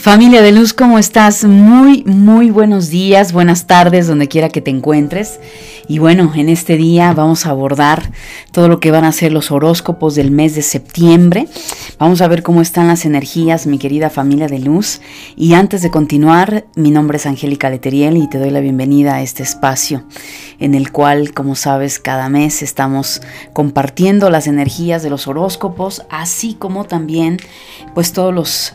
Familia de Luz, ¿cómo estás? Muy, muy buenos días, buenas tardes, donde quiera que te encuentres. Y bueno, en este día vamos a abordar todo lo que van a ser los horóscopos del mes de septiembre. Vamos a ver cómo están las energías, mi querida familia de Luz. Y antes de continuar, mi nombre es Angélica Leteriel y te doy la bienvenida a este espacio en el cual, como sabes, cada mes estamos compartiendo las energías de los horóscopos, así como también pues todos los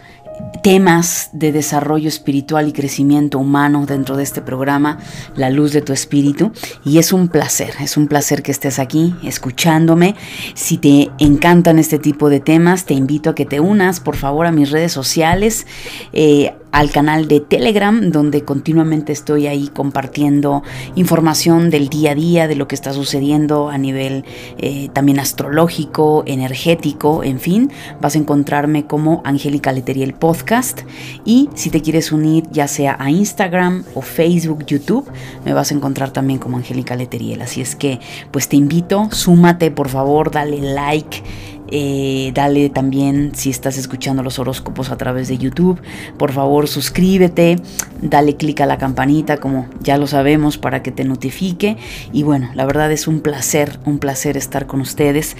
temas de desarrollo espiritual y crecimiento humano dentro de este programa, La Luz de tu Espíritu. Y es un placer, es un placer que estés aquí escuchándome. Si te encantan este tipo de temas, te invito a que te unas, por favor, a mis redes sociales. Eh, al canal de Telegram, donde continuamente estoy ahí compartiendo información del día a día, de lo que está sucediendo a nivel eh, también astrológico, energético, en fin, vas a encontrarme como Angélica Leteriel Podcast. Y si te quieres unir ya sea a Instagram o Facebook, YouTube, me vas a encontrar también como Angélica Leteriel. Así es que, pues te invito, súmate por favor, dale like eh, dale también, si estás escuchando los horóscopos a través de YouTube, por favor suscríbete, dale clic a la campanita, como ya lo sabemos, para que te notifique. Y bueno, la verdad es un placer, un placer estar con ustedes.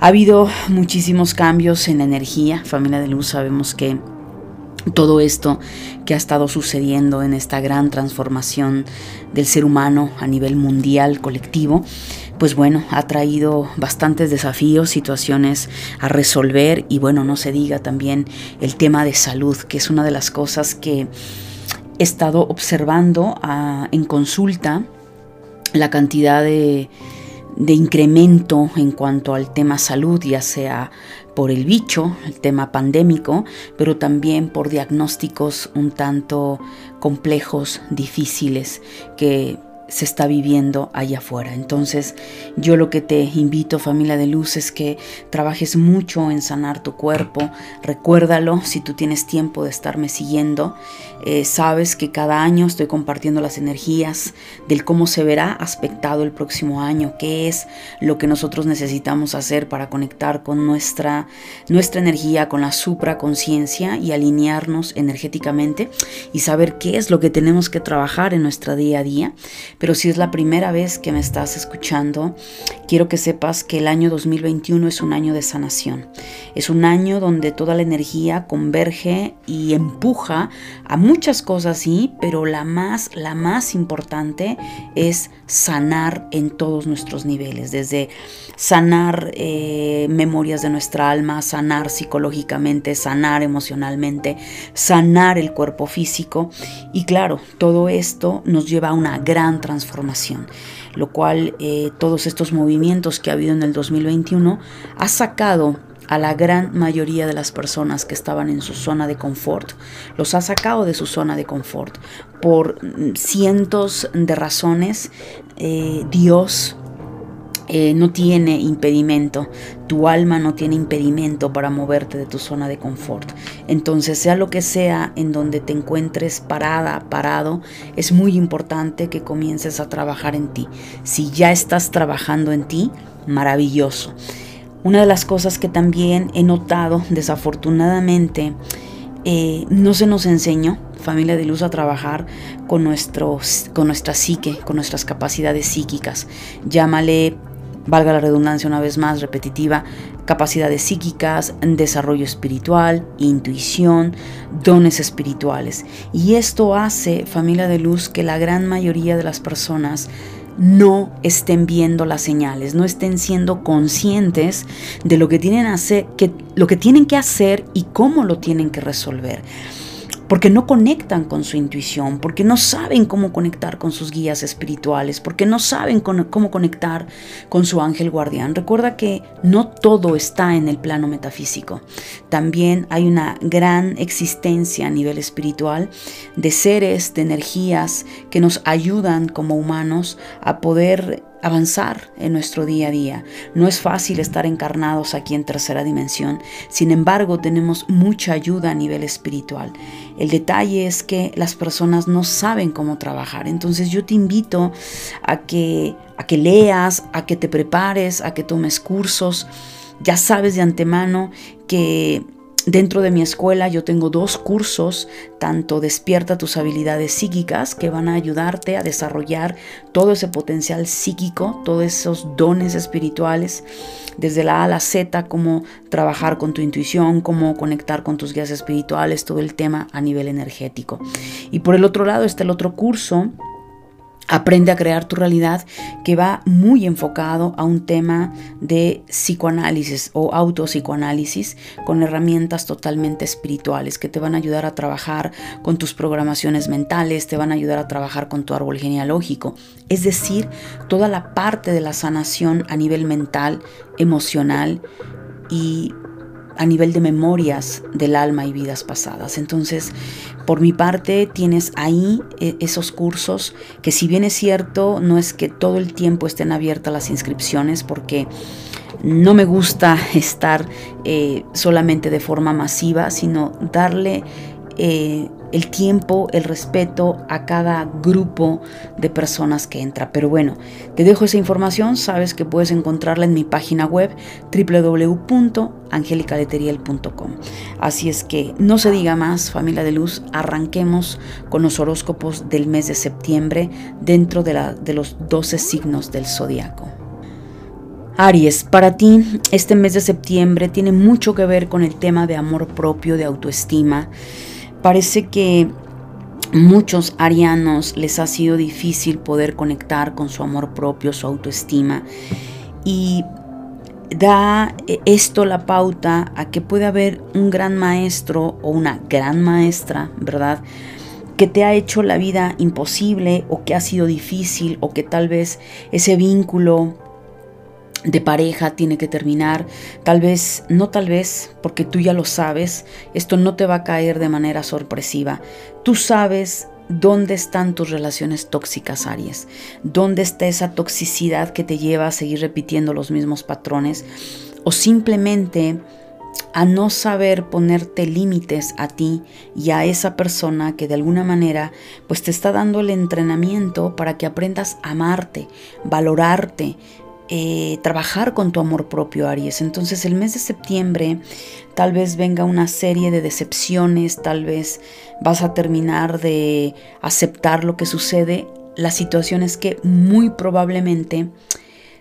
Ha habido muchísimos cambios en la energía, familia de luz, sabemos que todo esto que ha estado sucediendo en esta gran transformación del ser humano a nivel mundial, colectivo, pues bueno, ha traído bastantes desafíos, situaciones a resolver y bueno, no se diga también el tema de salud, que es una de las cosas que he estado observando ah, en consulta, la cantidad de, de incremento en cuanto al tema salud, ya sea por el bicho, el tema pandémico, pero también por diagnósticos un tanto complejos, difíciles, que se está viviendo allá afuera. Entonces, yo lo que te invito, familia de luz, es que trabajes mucho en sanar tu cuerpo. Recuérdalo, si tú tienes tiempo de estarme siguiendo, eh, sabes que cada año estoy compartiendo las energías del cómo se verá aspectado el próximo año, qué es lo que nosotros necesitamos hacer para conectar con nuestra, nuestra energía, con la supraconciencia y alinearnos energéticamente y saber qué es lo que tenemos que trabajar en nuestra día a día pero si es la primera vez que me estás escuchando, quiero que sepas que el año 2021 es un año de sanación. Es un año donde toda la energía converge y empuja a muchas cosas, sí, pero la más, la más importante es sanar en todos nuestros niveles, desde sanar eh, memorias de nuestra alma, sanar psicológicamente, sanar emocionalmente, sanar el cuerpo físico. Y claro, todo esto nos lleva a una gran transformación, lo cual eh, todos estos movimientos que ha habido en el 2021 ha sacado a la gran mayoría de las personas que estaban en su zona de confort, los ha sacado de su zona de confort por cientos de razones. Eh, Dios eh, no tiene impedimento, tu alma no tiene impedimento para moverte de tu zona de confort. Entonces, sea lo que sea en donde te encuentres parada, parado, es muy importante que comiences a trabajar en ti. Si ya estás trabajando en ti, maravilloso. Una de las cosas que también he notado, desafortunadamente, eh, no se nos enseñó, familia de luz, a trabajar con, nuestros, con nuestra psique, con nuestras capacidades psíquicas. Llámale valga la redundancia una vez más repetitiva, capacidades psíquicas, desarrollo espiritual, intuición, dones espirituales. Y esto hace, familia de luz, que la gran mayoría de las personas no estén viendo las señales, no estén siendo conscientes de lo que tienen, que, lo que, tienen que hacer y cómo lo tienen que resolver porque no conectan con su intuición, porque no saben cómo conectar con sus guías espirituales, porque no saben cómo conectar con su ángel guardián. Recuerda que no todo está en el plano metafísico. También hay una gran existencia a nivel espiritual de seres, de energías que nos ayudan como humanos a poder avanzar en nuestro día a día. No es fácil estar encarnados aquí en tercera dimensión, sin embargo tenemos mucha ayuda a nivel espiritual. El detalle es que las personas no saben cómo trabajar, entonces yo te invito a que, a que leas, a que te prepares, a que tomes cursos. Ya sabes de antemano que Dentro de mi escuela yo tengo dos cursos, tanto Despierta tus habilidades psíquicas, que van a ayudarte a desarrollar todo ese potencial psíquico, todos esos dones espirituales, desde la A a la Z, cómo trabajar con tu intuición, cómo conectar con tus guías espirituales, todo el tema a nivel energético. Y por el otro lado está el otro curso Aprende a crear tu realidad que va muy enfocado a un tema de psicoanálisis o autopsicoanálisis con herramientas totalmente espirituales que te van a ayudar a trabajar con tus programaciones mentales, te van a ayudar a trabajar con tu árbol genealógico, es decir, toda la parte de la sanación a nivel mental, emocional y a nivel de memorias del alma y vidas pasadas. Entonces, por mi parte, tienes ahí eh, esos cursos que si bien es cierto, no es que todo el tiempo estén abiertas las inscripciones porque no me gusta estar eh, solamente de forma masiva, sino darle eh, el tiempo, el respeto a cada grupo de personas que entra. Pero bueno, te dejo esa información, sabes que puedes encontrarla en mi página web www.angelicaleteriel.com. Así es que no se diga más, familia de luz, arranquemos con los horóscopos del mes de septiembre dentro de, de los 12 signos del zodiaco. Aries, para ti este mes de septiembre tiene mucho que ver con el tema de amor propio, de autoestima Parece que muchos arianos les ha sido difícil poder conectar con su amor propio, su autoestima. Y da esto la pauta a que puede haber un gran maestro o una gran maestra, ¿verdad? que te ha hecho la vida imposible o que ha sido difícil o que tal vez ese vínculo de pareja tiene que terminar, tal vez, no tal vez, porque tú ya lo sabes, esto no te va a caer de manera sorpresiva. Tú sabes dónde están tus relaciones tóxicas, Aries, dónde está esa toxicidad que te lleva a seguir repitiendo los mismos patrones. O simplemente a no saber ponerte límites a ti y a esa persona que de alguna manera pues te está dando el entrenamiento para que aprendas a amarte, valorarte, eh, trabajar con tu amor propio, Aries. Entonces el mes de septiembre tal vez venga una serie de decepciones, tal vez vas a terminar de aceptar lo que sucede. La situación es que muy probablemente,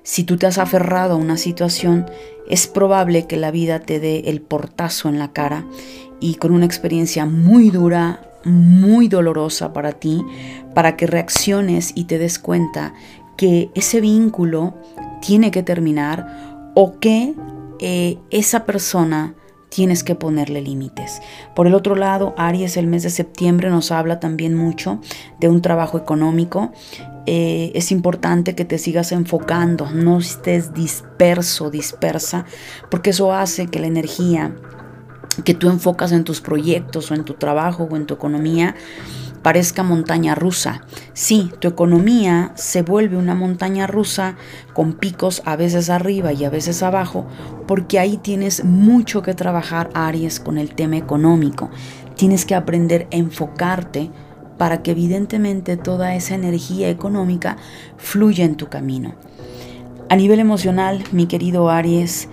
si tú te has aferrado a una situación, es probable que la vida te dé el portazo en la cara y con una experiencia muy dura, muy dolorosa para ti, para que reacciones y te des cuenta que ese vínculo tiene que terminar o que eh, esa persona tienes que ponerle límites. Por el otro lado, Aries, el mes de septiembre nos habla también mucho de un trabajo económico. Eh, es importante que te sigas enfocando, no estés disperso, dispersa, porque eso hace que la energía que tú enfocas en tus proyectos o en tu trabajo o en tu economía parezca montaña rusa. Sí, tu economía se vuelve una montaña rusa con picos a veces arriba y a veces abajo, porque ahí tienes mucho que trabajar, Aries, con el tema económico. Tienes que aprender a enfocarte para que evidentemente toda esa energía económica fluya en tu camino. A nivel emocional, mi querido Aries,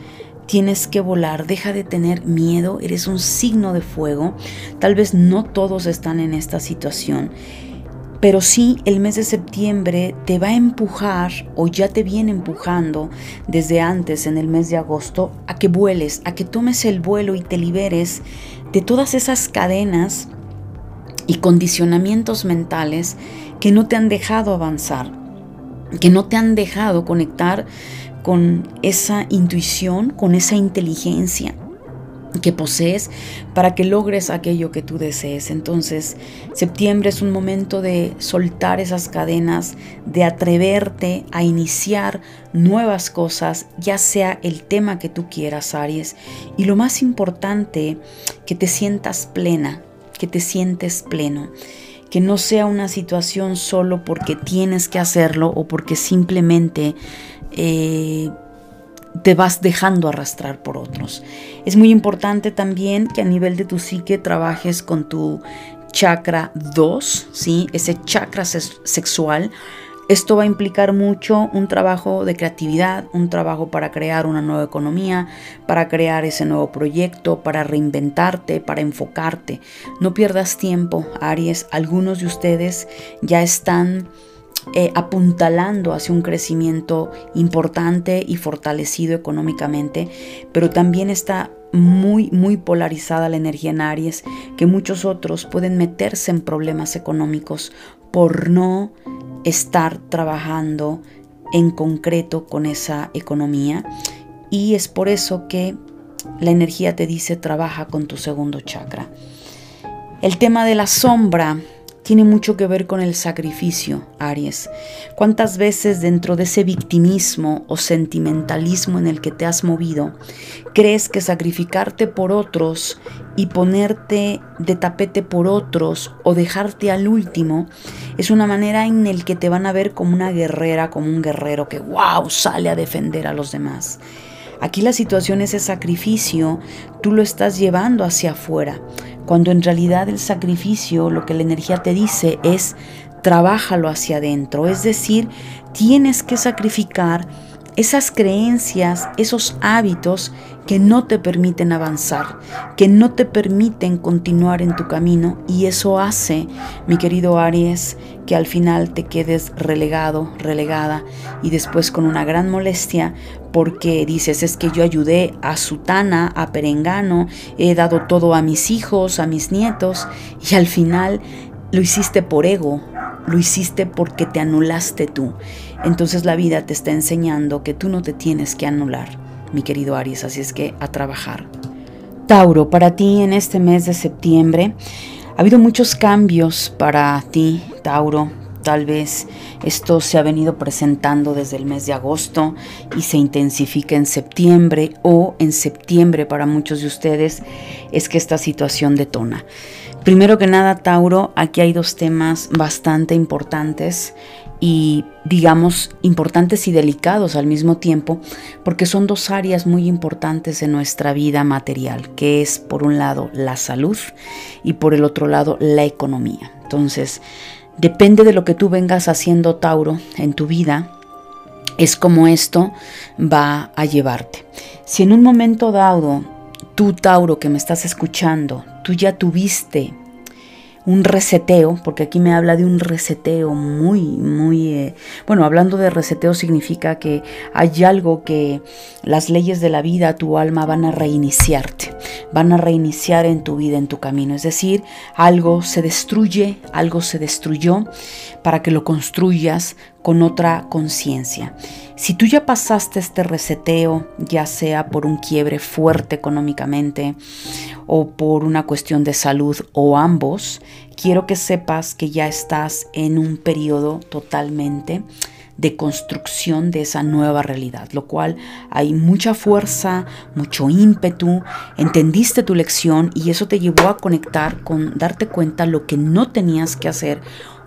Tienes que volar, deja de tener miedo, eres un signo de fuego. Tal vez no todos están en esta situación, pero sí el mes de septiembre te va a empujar o ya te viene empujando desde antes en el mes de agosto a que vueles, a que tomes el vuelo y te liberes de todas esas cadenas y condicionamientos mentales que no te han dejado avanzar, que no te han dejado conectar con esa intuición, con esa inteligencia que posees para que logres aquello que tú desees. Entonces, septiembre es un momento de soltar esas cadenas, de atreverte a iniciar nuevas cosas, ya sea el tema que tú quieras, Aries. Y lo más importante, que te sientas plena, que te sientes pleno que no sea una situación solo porque tienes que hacerlo o porque simplemente eh, te vas dejando arrastrar por otros. Es muy importante también que a nivel de tu psique trabajes con tu chakra 2, ¿sí? ese chakra sexual. Esto va a implicar mucho un trabajo de creatividad, un trabajo para crear una nueva economía, para crear ese nuevo proyecto, para reinventarte, para enfocarte. No pierdas tiempo, Aries. Algunos de ustedes ya están eh, apuntalando hacia un crecimiento importante y fortalecido económicamente, pero también está muy, muy polarizada la energía en Aries, que muchos otros pueden meterse en problemas económicos por no estar trabajando en concreto con esa economía. Y es por eso que la energía te dice trabaja con tu segundo chakra. El tema de la sombra tiene mucho que ver con el sacrificio, Aries. ¿Cuántas veces dentro de ese victimismo o sentimentalismo en el que te has movido, crees que sacrificarte por otros y ponerte de tapete por otros o dejarte al último es una manera en el que te van a ver como una guerrera, como un guerrero que wow, sale a defender a los demás? Aquí la situación, ese sacrificio, tú lo estás llevando hacia afuera cuando en realidad el sacrificio, lo que la energía te dice es trabájalo hacia adentro, es decir, tienes que sacrificar esas creencias, esos hábitos que no te permiten avanzar, que no te permiten continuar en tu camino y eso hace, mi querido Aries, que al final te quedes relegado, relegada y después con una gran molestia porque dices es que yo ayudé a Sutana, a Perengano, he dado todo a mis hijos, a mis nietos y al final lo hiciste por ego, lo hiciste porque te anulaste tú. Entonces la vida te está enseñando que tú no te tienes que anular, mi querido Aries, así es que a trabajar. Tauro, para ti en este mes de septiembre ha habido muchos cambios para ti, Tauro. Tal vez esto se ha venido presentando desde el mes de agosto y se intensifica en septiembre o en septiembre para muchos de ustedes es que esta situación detona. Primero que nada, Tauro, aquí hay dos temas bastante importantes y digamos importantes y delicados al mismo tiempo, porque son dos áreas muy importantes en nuestra vida material, que es por un lado la salud y por el otro lado la economía. Entonces, depende de lo que tú vengas haciendo, Tauro, en tu vida, es como esto va a llevarte. Si en un momento dado tú, Tauro, que me estás escuchando, tú ya tuviste un reseteo, porque aquí me habla de un reseteo muy, muy... Eh, bueno, hablando de reseteo significa que hay algo que las leyes de la vida, tu alma van a reiniciarte, van a reiniciar en tu vida, en tu camino. Es decir, algo se destruye, algo se destruyó para que lo construyas con otra conciencia. Si tú ya pasaste este reseteo, ya sea por un quiebre fuerte económicamente o por una cuestión de salud o ambos, quiero que sepas que ya estás en un periodo totalmente de construcción de esa nueva realidad, lo cual hay mucha fuerza, mucho ímpetu, entendiste tu lección y eso te llevó a conectar con darte cuenta lo que no tenías que hacer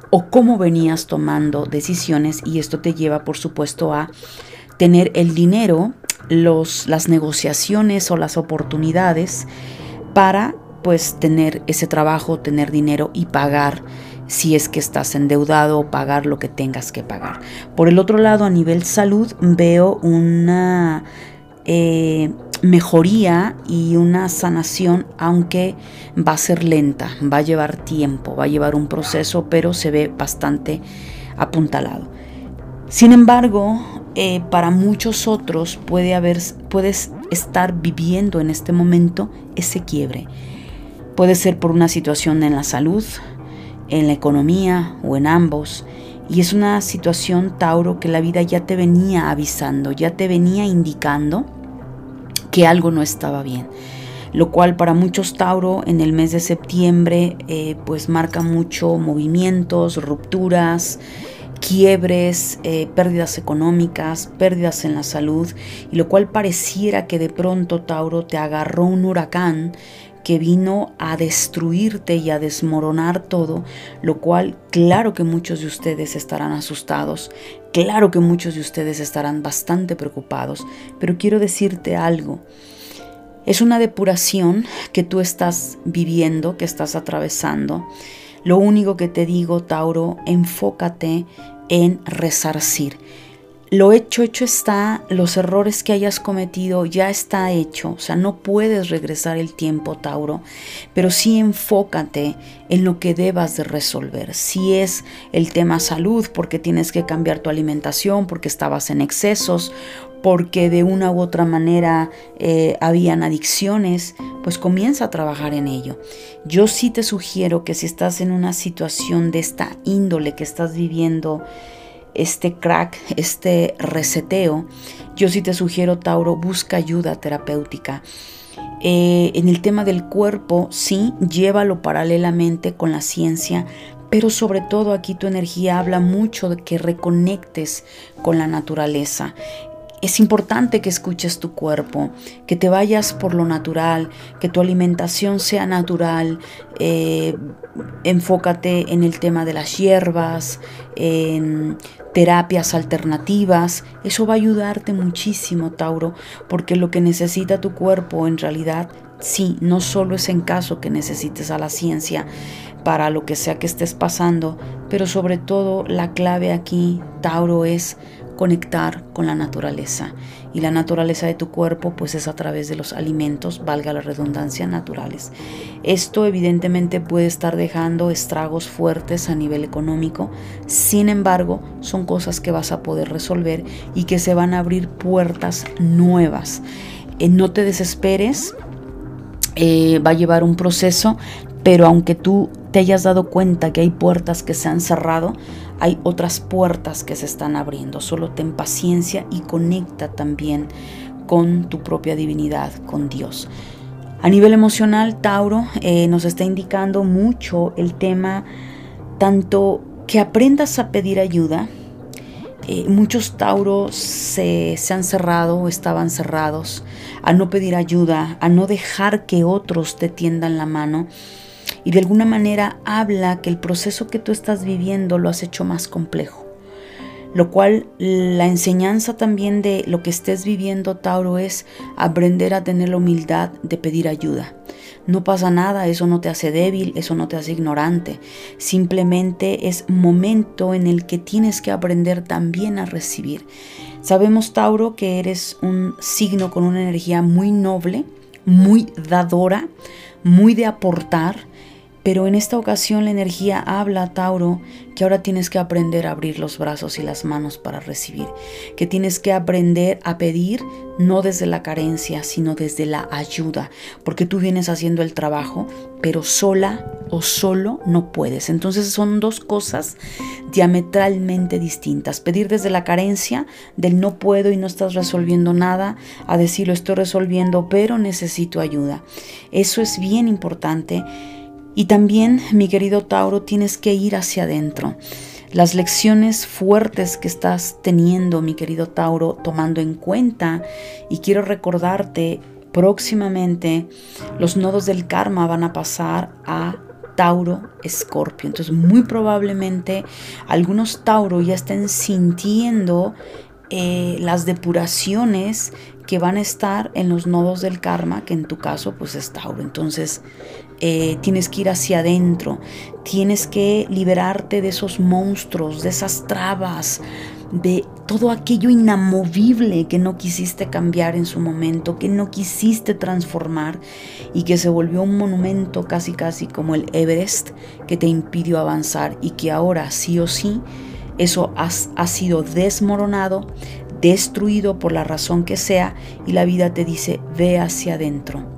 o cómo venías tomando decisiones y esto te lleva por supuesto a tener el dinero, los, las negociaciones o las oportunidades para pues tener ese trabajo, tener dinero y pagar si es que estás endeudado o pagar lo que tengas que pagar. Por el otro lado, a nivel salud, veo una eh, mejoría y una sanación, aunque va a ser lenta, va a llevar tiempo, va a llevar un proceso, pero se ve bastante apuntalado. Sin embargo, eh, para muchos otros puede haber, puedes estar viviendo en este momento ese quiebre. Puede ser por una situación en la salud, en la economía o en ambos. Y es una situación, Tauro, que la vida ya te venía avisando, ya te venía indicando que algo no estaba bien. Lo cual para muchos Tauro en el mes de septiembre eh, pues marca mucho movimientos, rupturas, quiebres, eh, pérdidas económicas, pérdidas en la salud, y lo cual pareciera que de pronto Tauro te agarró un huracán que vino a destruirte y a desmoronar todo, lo cual claro que muchos de ustedes estarán asustados, claro que muchos de ustedes estarán bastante preocupados, pero quiero decirte algo. Es una depuración que tú estás viviendo, que estás atravesando. Lo único que te digo, Tauro, enfócate en resarcir lo hecho, hecho está, los errores que hayas cometido ya está hecho, o sea, no puedes regresar el tiempo, Tauro, pero sí enfócate en lo que debas de resolver. Si es el tema salud, porque tienes que cambiar tu alimentación, porque estabas en excesos, porque de una u otra manera eh, habían adicciones, pues comienza a trabajar en ello. Yo sí te sugiero que si estás en una situación de esta índole que estás viviendo, este crack, este reseteo, yo sí te sugiero, Tauro, busca ayuda terapéutica. Eh, en el tema del cuerpo, sí, llévalo paralelamente con la ciencia, pero sobre todo aquí tu energía habla mucho de que reconectes con la naturaleza. Es importante que escuches tu cuerpo, que te vayas por lo natural, que tu alimentación sea natural. Eh, enfócate en el tema de las hierbas, en terapias alternativas. Eso va a ayudarte muchísimo, Tauro, porque lo que necesita tu cuerpo en realidad, sí, no solo es en caso que necesites a la ciencia para lo que sea que estés pasando, pero sobre todo la clave aquí, Tauro, es conectar con la naturaleza. Y la naturaleza de tu cuerpo pues es a través de los alimentos, valga la redundancia, naturales. Esto evidentemente puede estar dejando estragos fuertes a nivel económico, sin embargo son cosas que vas a poder resolver y que se van a abrir puertas nuevas. Eh, no te desesperes, eh, va a llevar un proceso, pero aunque tú te hayas dado cuenta que hay puertas que se han cerrado, hay otras puertas que se están abriendo. Solo ten paciencia y conecta también con tu propia divinidad, con Dios. A nivel emocional, Tauro eh, nos está indicando mucho el tema, tanto que aprendas a pedir ayuda. Eh, muchos Tauros se, se han cerrado o estaban cerrados a no pedir ayuda, a no dejar que otros te tiendan la mano y de alguna manera habla que el proceso que tú estás viviendo lo has hecho más complejo. Lo cual la enseñanza también de lo que estés viviendo, Tauro, es aprender a tener la humildad de pedir ayuda. No pasa nada, eso no te hace débil, eso no te hace ignorante. Simplemente es momento en el que tienes que aprender también a recibir. Sabemos, Tauro, que eres un signo con una energía muy noble, muy dadora, muy de aportar pero en esta ocasión la energía habla a Tauro que ahora tienes que aprender a abrir los brazos y las manos para recibir, que tienes que aprender a pedir no desde la carencia, sino desde la ayuda, porque tú vienes haciendo el trabajo, pero sola o solo no puedes. Entonces son dos cosas diametralmente distintas. Pedir desde la carencia, del no puedo y no estás resolviendo nada, a decir lo estoy resolviendo, pero necesito ayuda. Eso es bien importante y también, mi querido Tauro, tienes que ir hacia adentro. Las lecciones fuertes que estás teniendo, mi querido Tauro, tomando en cuenta, y quiero recordarte, próximamente los nodos del karma van a pasar a Tauro Escorpio. Entonces, muy probablemente algunos Tauro ya estén sintiendo eh, las depuraciones que van a estar en los nodos del karma, que en tu caso pues es Tauro. Entonces eh, tienes que ir hacia adentro, tienes que liberarte de esos monstruos, de esas trabas, de todo aquello inamovible que no quisiste cambiar en su momento, que no quisiste transformar y que se volvió un monumento casi casi como el Everest que te impidió avanzar y que ahora sí o sí eso ha sido desmoronado, destruido por la razón que sea y la vida te dice ve hacia adentro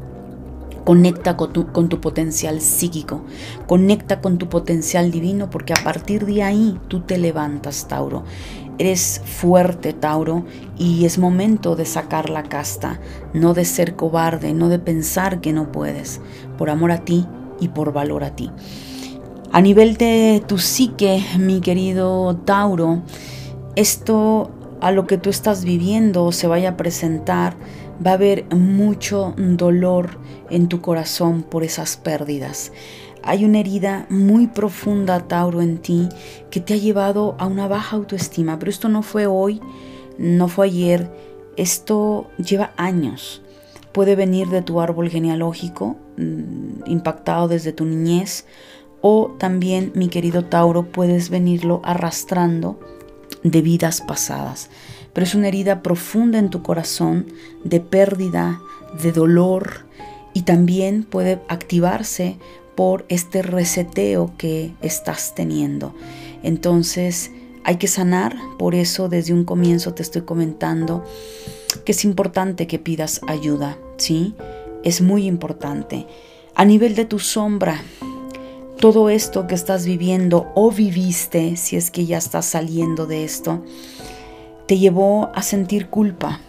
Conecta con tu, potencial psíquico, conecta con tu potencial divino, porque a partir de ahí tú te levantas, Tauro. Eres fuerte, Tauro, y es momento de sacar la casta, no de ser cobarde, no de pensar que no puedes, por amor a ti y por valor a ti. A nivel de tu psique, mi querido Tauro, esto a lo que tú estás viviendo se vaya a presentar va a haber mucho dolor en tu corazón por esas pérdidas. Hay una herida muy profunda, Tauro, en ti que te ha llevado a una baja autoestima, pero esto no fue hoy, no fue ayer, esto lleva años. Puede venir de tu árbol genealógico, mm, impactado desde tu niñez, o también, mi querido Tauro, puedes venirlo arrastrando de vidas pasadas. Pero es una herida profunda en tu corazón, de pérdida, de dolor, y también puede activarse por este reseteo que estás teniendo. Entonces, hay que sanar, por eso desde un comienzo te estoy comentando que es importante que pidas ayuda, ¿sí? Es muy importante. A nivel de tu sombra, todo esto que estás viviendo o viviste, si es que ya estás saliendo de esto, te llevó a sentir culpa,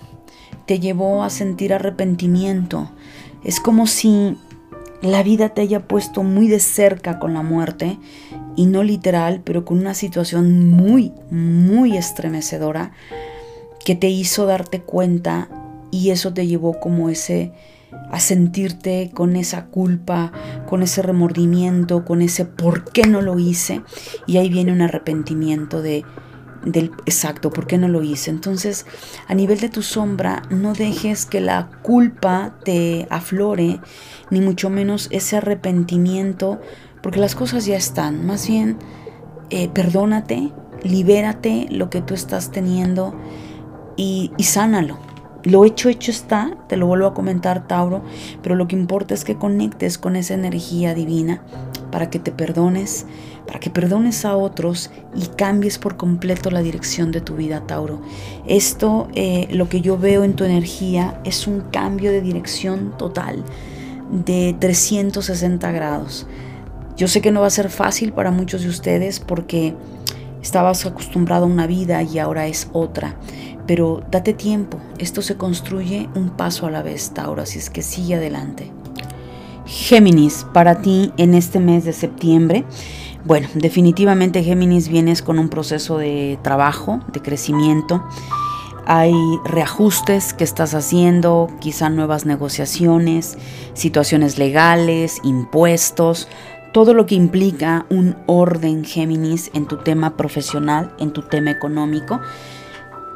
te llevó a sentir arrepentimiento. Es como si la vida te haya puesto muy de cerca con la muerte, y no literal, pero con una situación muy, muy estremecedora que te hizo darte cuenta y eso te llevó como ese a sentirte con esa culpa, con ese remordimiento, con ese por qué no lo hice y ahí viene un arrepentimiento de exacto, ¿por qué no lo hice? Entonces, a nivel de tu sombra, no dejes que la culpa te aflore, ni mucho menos ese arrepentimiento, porque las cosas ya están. Más bien, eh, perdónate, libérate lo que tú estás teniendo y, y sánalo. Lo hecho, hecho está, te lo vuelvo a comentar, Tauro, pero lo que importa es que conectes con esa energía divina para que te perdones, para que perdones a otros y cambies por completo la dirección de tu vida, Tauro. Esto, eh, lo que yo veo en tu energía, es un cambio de dirección total, de 360 grados. Yo sé que no va a ser fácil para muchos de ustedes porque estabas acostumbrado a una vida y ahora es otra pero date tiempo, esto se construye un paso a la vez, Tauro, así es que sigue adelante. Géminis, para ti en este mes de septiembre, bueno, definitivamente Géminis vienes con un proceso de trabajo, de crecimiento. Hay reajustes que estás haciendo, quizá nuevas negociaciones, situaciones legales, impuestos, todo lo que implica un orden Géminis en tu tema profesional, en tu tema económico.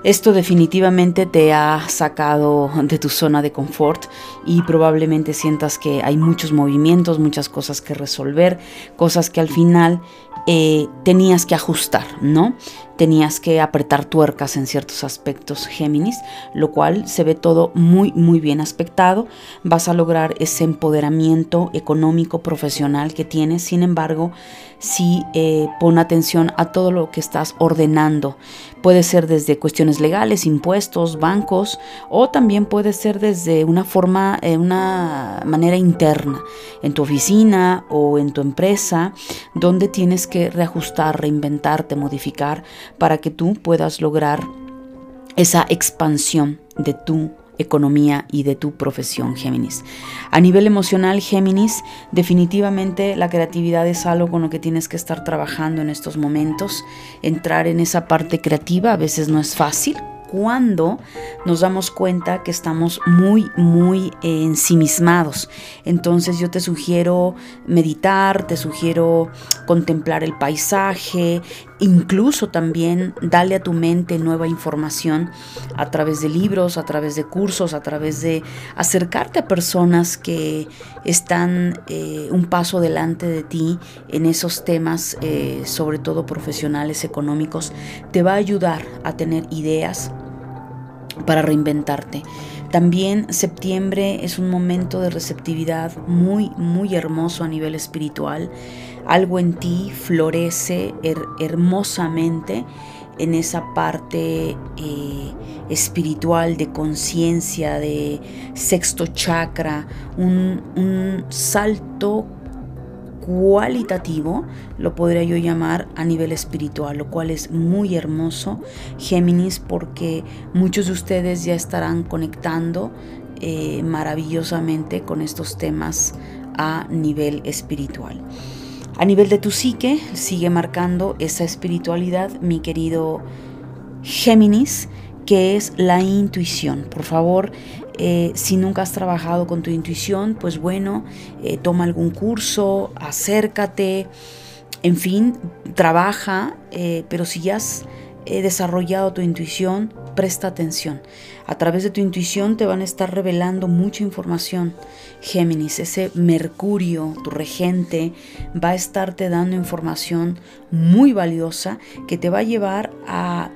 Esto definitivamente te ha sacado de tu zona de confort y probablemente sientas que hay muchos movimientos, muchas cosas que resolver, cosas que al final eh, tenías que ajustar, ¿no? Tenías que apretar tuercas en ciertos aspectos Géminis, lo cual se ve todo muy, muy bien aspectado. Vas a lograr ese empoderamiento económico, profesional que tienes. Sin embargo, si eh, pon atención a todo lo que estás ordenando. Puede ser desde cuestiones legales, impuestos, bancos, o también puede ser desde una forma, eh, una manera interna, en tu oficina o en tu empresa, donde tienes que reajustar, reinventarte, modificar, para que tú puedas lograr esa expansión de tu economía y de tu profesión, Géminis. A nivel emocional, Géminis, definitivamente la creatividad es algo con lo que tienes que estar trabajando en estos momentos. Entrar en esa parte creativa a veces no es fácil, cuando nos damos cuenta que estamos muy, muy ensimismados. Entonces yo te sugiero meditar, te sugiero contemplar el paisaje, incluso también darle a tu mente nueva información a través de libros, a través de cursos, a través de acercarte a personas que están eh, un paso delante de ti en esos temas, eh, sobre todo profesionales, económicos, te va a ayudar a tener ideas para reinventarte. También septiembre es un momento de receptividad muy, muy hermoso a nivel espiritual. Algo en ti florece hermosamente en esa parte eh, espiritual de conciencia, de sexto chakra, un, salto cualitativo, lo podría yo llamar a nivel espiritual, lo cual es muy hermoso, Géminis, porque muchos de ustedes ya estarán conectando eh, maravillosamente con estos temas a nivel espiritual. A nivel de tu psique, sigue marcando esa espiritualidad, mi querido Géminis, que es la intuición. Por favor, Eh, si nunca has trabajado con tu intuición, pues bueno, eh, toma algún curso, acércate, en fin, trabaja, eh, pero si ya has desarrollado tu intuición, presta atención. A través de tu intuición te van a estar revelando mucha información. Géminis, ese Mercurio, tu regente, va a estarte dando información muy valiosa que te va a llevar a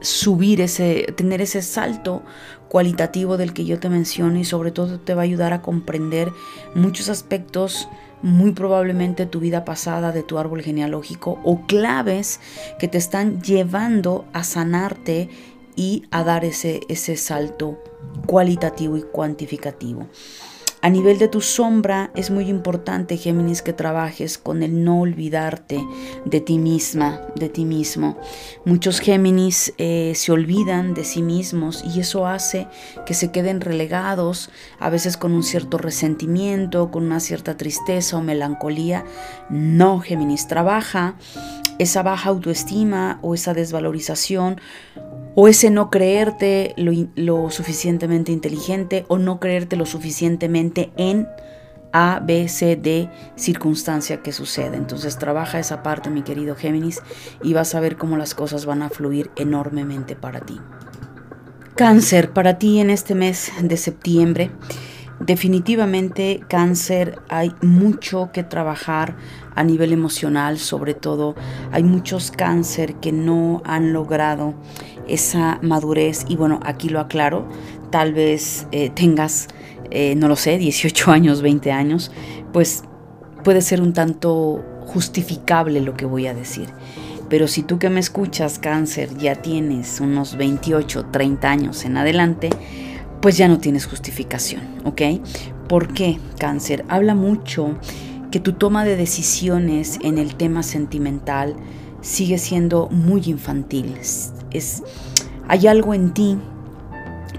subir ese, tener ese salto cualitativo del que yo te menciono y sobre todo te va a ayudar a comprender muchos aspectos muy probablemente tu vida pasada de tu árbol genealógico o claves que te están llevando a sanarte y a dar ese, ese salto cualitativo y cuantificativo. A nivel de tu sombra es muy importante, Géminis, que trabajes con el no olvidarte de ti misma, de ti mismo. Muchos Géminis eh, se olvidan de sí mismos y eso hace que se queden relegados, a veces con un cierto resentimiento, con una cierta tristeza o melancolía. No, Géminis, trabaja esa baja autoestima o esa desvalorización o ese no creerte lo, suficientemente inteligente o no creerte lo suficientemente en A, B, C, D circunstancia que sucede. Entonces trabaja esa parte, mi querido Géminis, y vas a ver cómo las cosas van a fluir enormemente para ti. Cáncer, para ti en este mes de septiembre. Definitivamente cáncer, hay mucho que trabajar a nivel emocional, sobre todo hay muchos cáncer que no han logrado esa madurez y bueno, aquí lo aclaro, tal vez eh, tengas, eh, no lo sé, 18 años, 20 años, pues puede ser un tanto justificable lo que voy a decir. Pero si tú que me escuchas, cáncer, ya tienes unos 28, 30 años en adelante, pues ya no tienes justificación, ¿ok? ¿Por qué cáncer? Habla mucho que tu toma de decisiones en el tema sentimental sigue siendo muy infantil. Es, hay algo en ti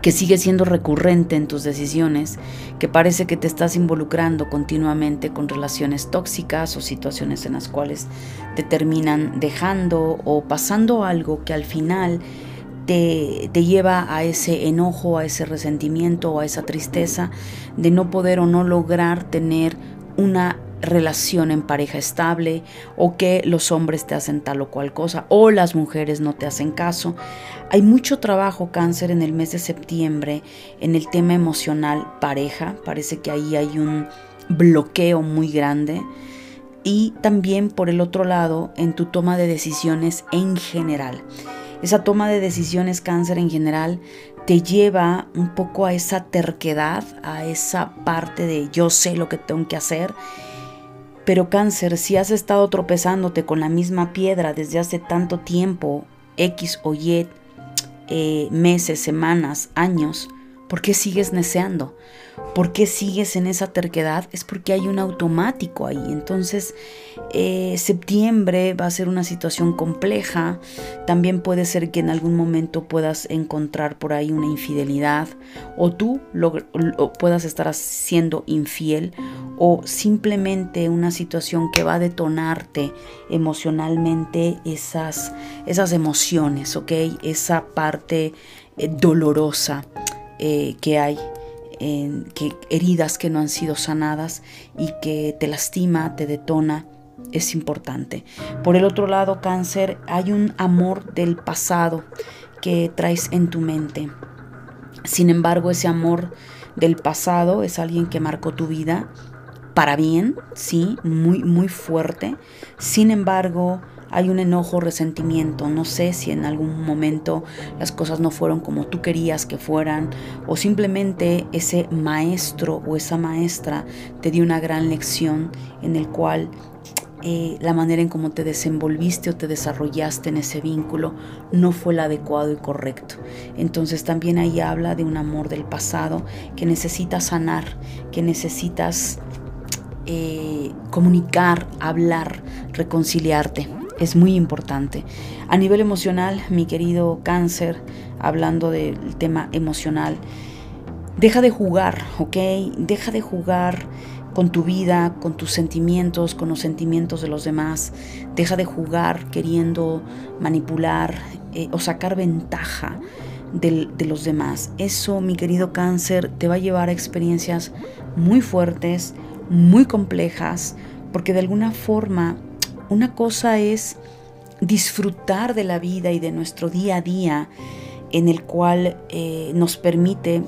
que sigue siendo recurrente en tus decisiones, que parece que te estás involucrando continuamente con relaciones tóxicas o situaciones en las cuales te terminan dejando o pasando algo que al final te, lleva a ese enojo, a ese resentimiento o a esa tristeza de no poder o no lograr tener una relación en pareja estable o que los hombres te hacen tal o cual cosa o las mujeres no te hacen caso. Hay mucho trabajo cáncer en el mes de septiembre en el tema emocional pareja. Parece que ahí hay un bloqueo muy grande. Y también por el otro lado en tu toma de decisiones en general. Esa toma de decisiones cáncer en general te lleva un poco a esa terquedad, a esa parte de yo sé lo que tengo que hacer. Pero cáncer, si has estado tropezándote con la misma piedra desde hace tanto tiempo, X o Y, eh, meses, semanas, años, ¿por qué sigues neceando? ¿Por qué sigues en esa terquedad? Es porque hay un automático ahí. Entonces, eh, septiembre va a ser una situación compleja. También puede ser que en algún momento puedas encontrar por ahí una infidelidad o tú lo, puedas estar siendo infiel o simplemente una situación que va a detonarte emocionalmente esas, esas emociones, ¿ok? Esa parte eh, dolorosa eh, que hay que heridas que no han sido sanadas y que te lastima, te detona, es importante. Por el otro lado, cáncer, hay un amor del pasado que traes en tu mente. Sin embargo, ese amor del pasado es alguien que marcó tu vida para bien, sí, muy, muy fuerte. Sin embargo, hay un enojo, resentimiento, no sé si en algún momento las cosas no fueron como tú querías que fueran o simplemente ese maestro o esa maestra te dio una gran lección en el cual eh, la manera en cómo te desenvolviste o te desarrollaste en ese vínculo no fue el adecuado y correcto. Entonces también ahí habla de un amor del pasado que necesitas sanar, que necesitas eh, comunicar, hablar, reconciliarte es muy importante. A nivel emocional, mi querido cáncer, hablando del tema emocional, deja de jugar, ¿ok? Deja de jugar con tu vida, con tus sentimientos, con los sentimientos de los demás. Deja de jugar queriendo manipular eh, o sacar ventaja de, de los demás. Eso, mi querido cáncer, te va a llevar a experiencias muy fuertes, muy complejas, porque de alguna forma una cosa es disfrutar de la vida y de nuestro día a día en el cual eh, nos permite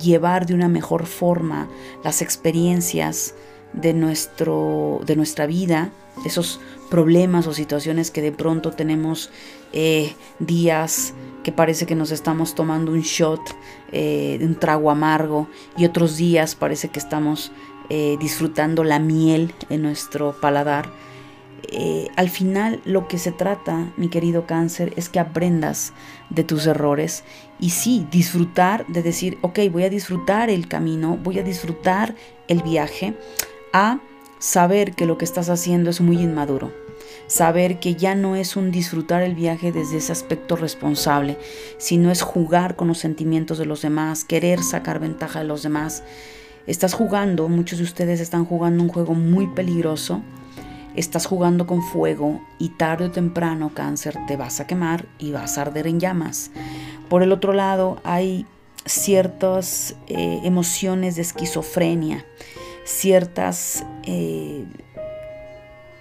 llevar de una mejor forma las experiencias de, nuestro, de nuestra vida, esos problemas o situaciones que de pronto tenemos eh, días que parece que nos estamos tomando un shot eh, un trago amargo y otros días parece que estamos disfrutando la miel en nuestro paladar eh, al final lo que se trata, mi querido cáncer, es que aprendas de tus errores y sí, disfrutar de decir, ok, voy a disfrutar el camino, voy a disfrutar el viaje, a saber que lo que estás haciendo es muy inmaduro. Saber que ya no es un disfrutar el viaje desde ese aspecto responsable, sino es jugar con los sentimientos de los demás, querer sacar ventaja de los demás. Estás jugando, muchos de ustedes están jugando un juego muy peligroso Estás jugando con fuego y tarde o temprano cáncer te vas a quemar y vas a arder en llamas. Por el otro lado, hay ciertas eh, emociones de esquizofrenia, ciertas eh,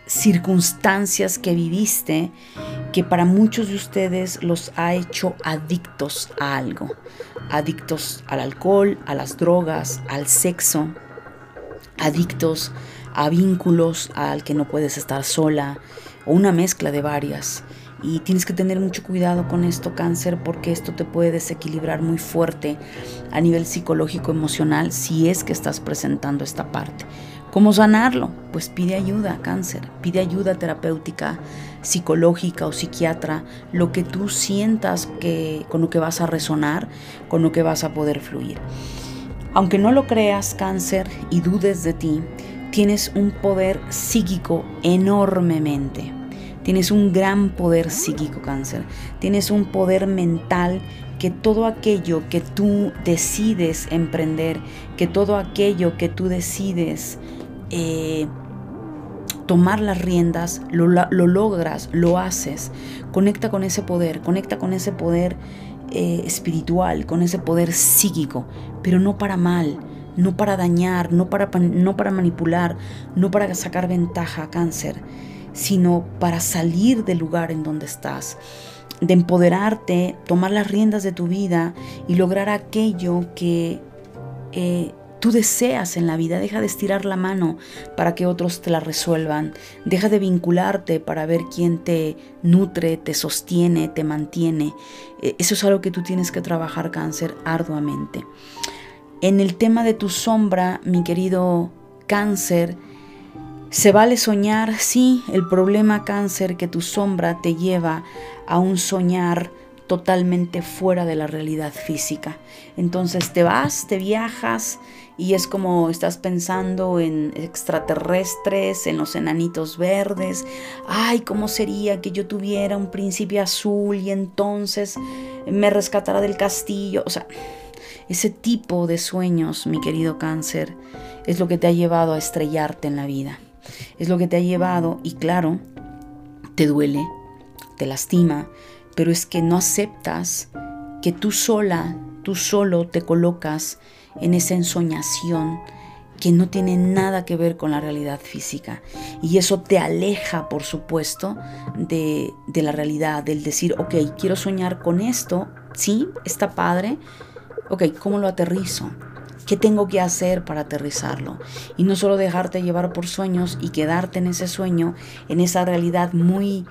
circunstancias que viviste que para muchos de ustedes los ha hecho adictos a algo, adictos al alcohol, a las drogas, al sexo, adictos a vínculos al que no puedes estar sola o una mezcla de varias. Y tienes que tener mucho cuidado con esto, cáncer, porque esto te puede desequilibrar muy fuerte a nivel psicológico, emocional, si es que estás presentando esta parte. ¿Cómo sanarlo? Pues pide ayuda, cáncer, pide ayuda terapéutica, psicológica o psiquiatra, lo que tú sientas que con lo que vas a resonar, con lo que vas a poder fluir. Aunque no lo creas, cáncer, y dudes de ti, tienes un poder psíquico enormemente. Tienes un gran poder psíquico, cáncer. Tienes un poder mental que todo aquello que tú decides emprender, que todo aquello que tú decides eh, tomar las riendas, lo, lo, logras, lo haces. Conecta con ese poder, conecta con ese poder eh, espiritual, con ese poder psíquico, pero no para mal no para dañar, no para, no para manipular, no para sacar ventaja a cáncer, sino para salir del lugar en donde estás, de empoderarte, tomar las riendas de tu vida y lograr aquello que eh, tú deseas en la vida. Deja de estirar la mano para que otros te la resuelvan. Deja de vincularte para ver quién te nutre, te sostiene, te mantiene. Eh, eso es algo que tú tienes que trabajar cáncer arduamente. En el tema de tu sombra, mi querido cáncer, se vale soñar, sí, el problema cáncer que tu sombra te lleva a un soñar totalmente fuera de la realidad física. Entonces te vas, te viajas y es como estás pensando en extraterrestres, en los enanitos verdes. Ay, ¿cómo sería que yo tuviera un príncipe azul y entonces me rescatara del castillo? O sea, ese tipo de sueños, mi querido cáncer, es lo que te ha llevado a estrellarte en la vida. Es lo que te ha llevado, y claro, te duele, te lastima, pero es que no aceptas que tú sola, tú solo te colocas en esa ensoñación que no tiene nada que ver con la realidad física. Y eso te aleja, por supuesto, de, de la realidad, del decir, ok, quiero soñar con esto, sí, está padre, ok, ¿cómo lo aterrizo? ¿Qué tengo que hacer para aterrizarlo? Y no solo dejarte llevar por sueños y quedarte en ese sueño, en esa realidad muy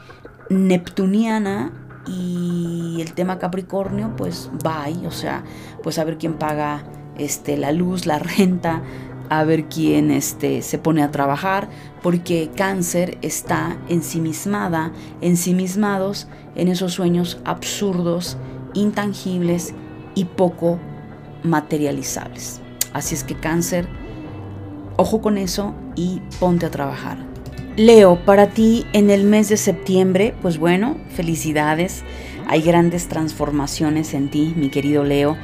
neptuniana y el tema Capricornio, pues bye, o sea, pues a ver quién paga este, la luz, la renta, a ver quién este, se pone a trabajar, porque cáncer está ensimismada, ensimismados en esos sueños absurdos, intangibles y poco materializables. Así es que cáncer, ojo con eso y ponte a trabajar. Leo, para ti en el mes de septiembre, pues bueno, felicidades. Hay grandes transformaciones en ti, mi querido Leo.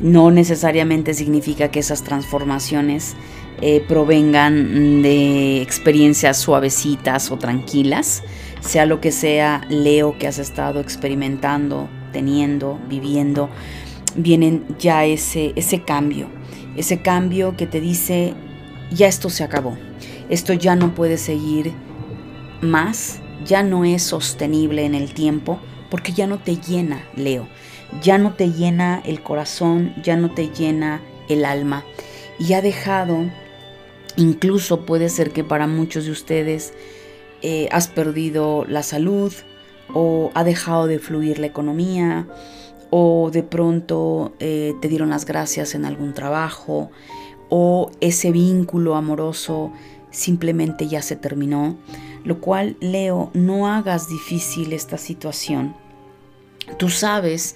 No necesariamente significa que esas transformaciones eh, provengan de experiencias suavecitas o tranquilas. Sea lo que sea, Leo, que has estado experimentando teniendo, viviendo, vienen ya ese, ese cambio, ese cambio que te dice, ya esto se acabó, esto ya no puede seguir más, ya no es sostenible en el tiempo, porque ya no te llena, Leo, ya no te llena el corazón, ya no te llena el alma y ha dejado, incluso puede ser que para muchos de ustedes eh, has perdido la salud o ha dejado de fluir la economía o de pronto eh, te dieron las gracias en algún trabajo o ese vínculo amoroso simplemente ya se terminó, lo cual Leo, no hagas difícil esta situación. Tú sabes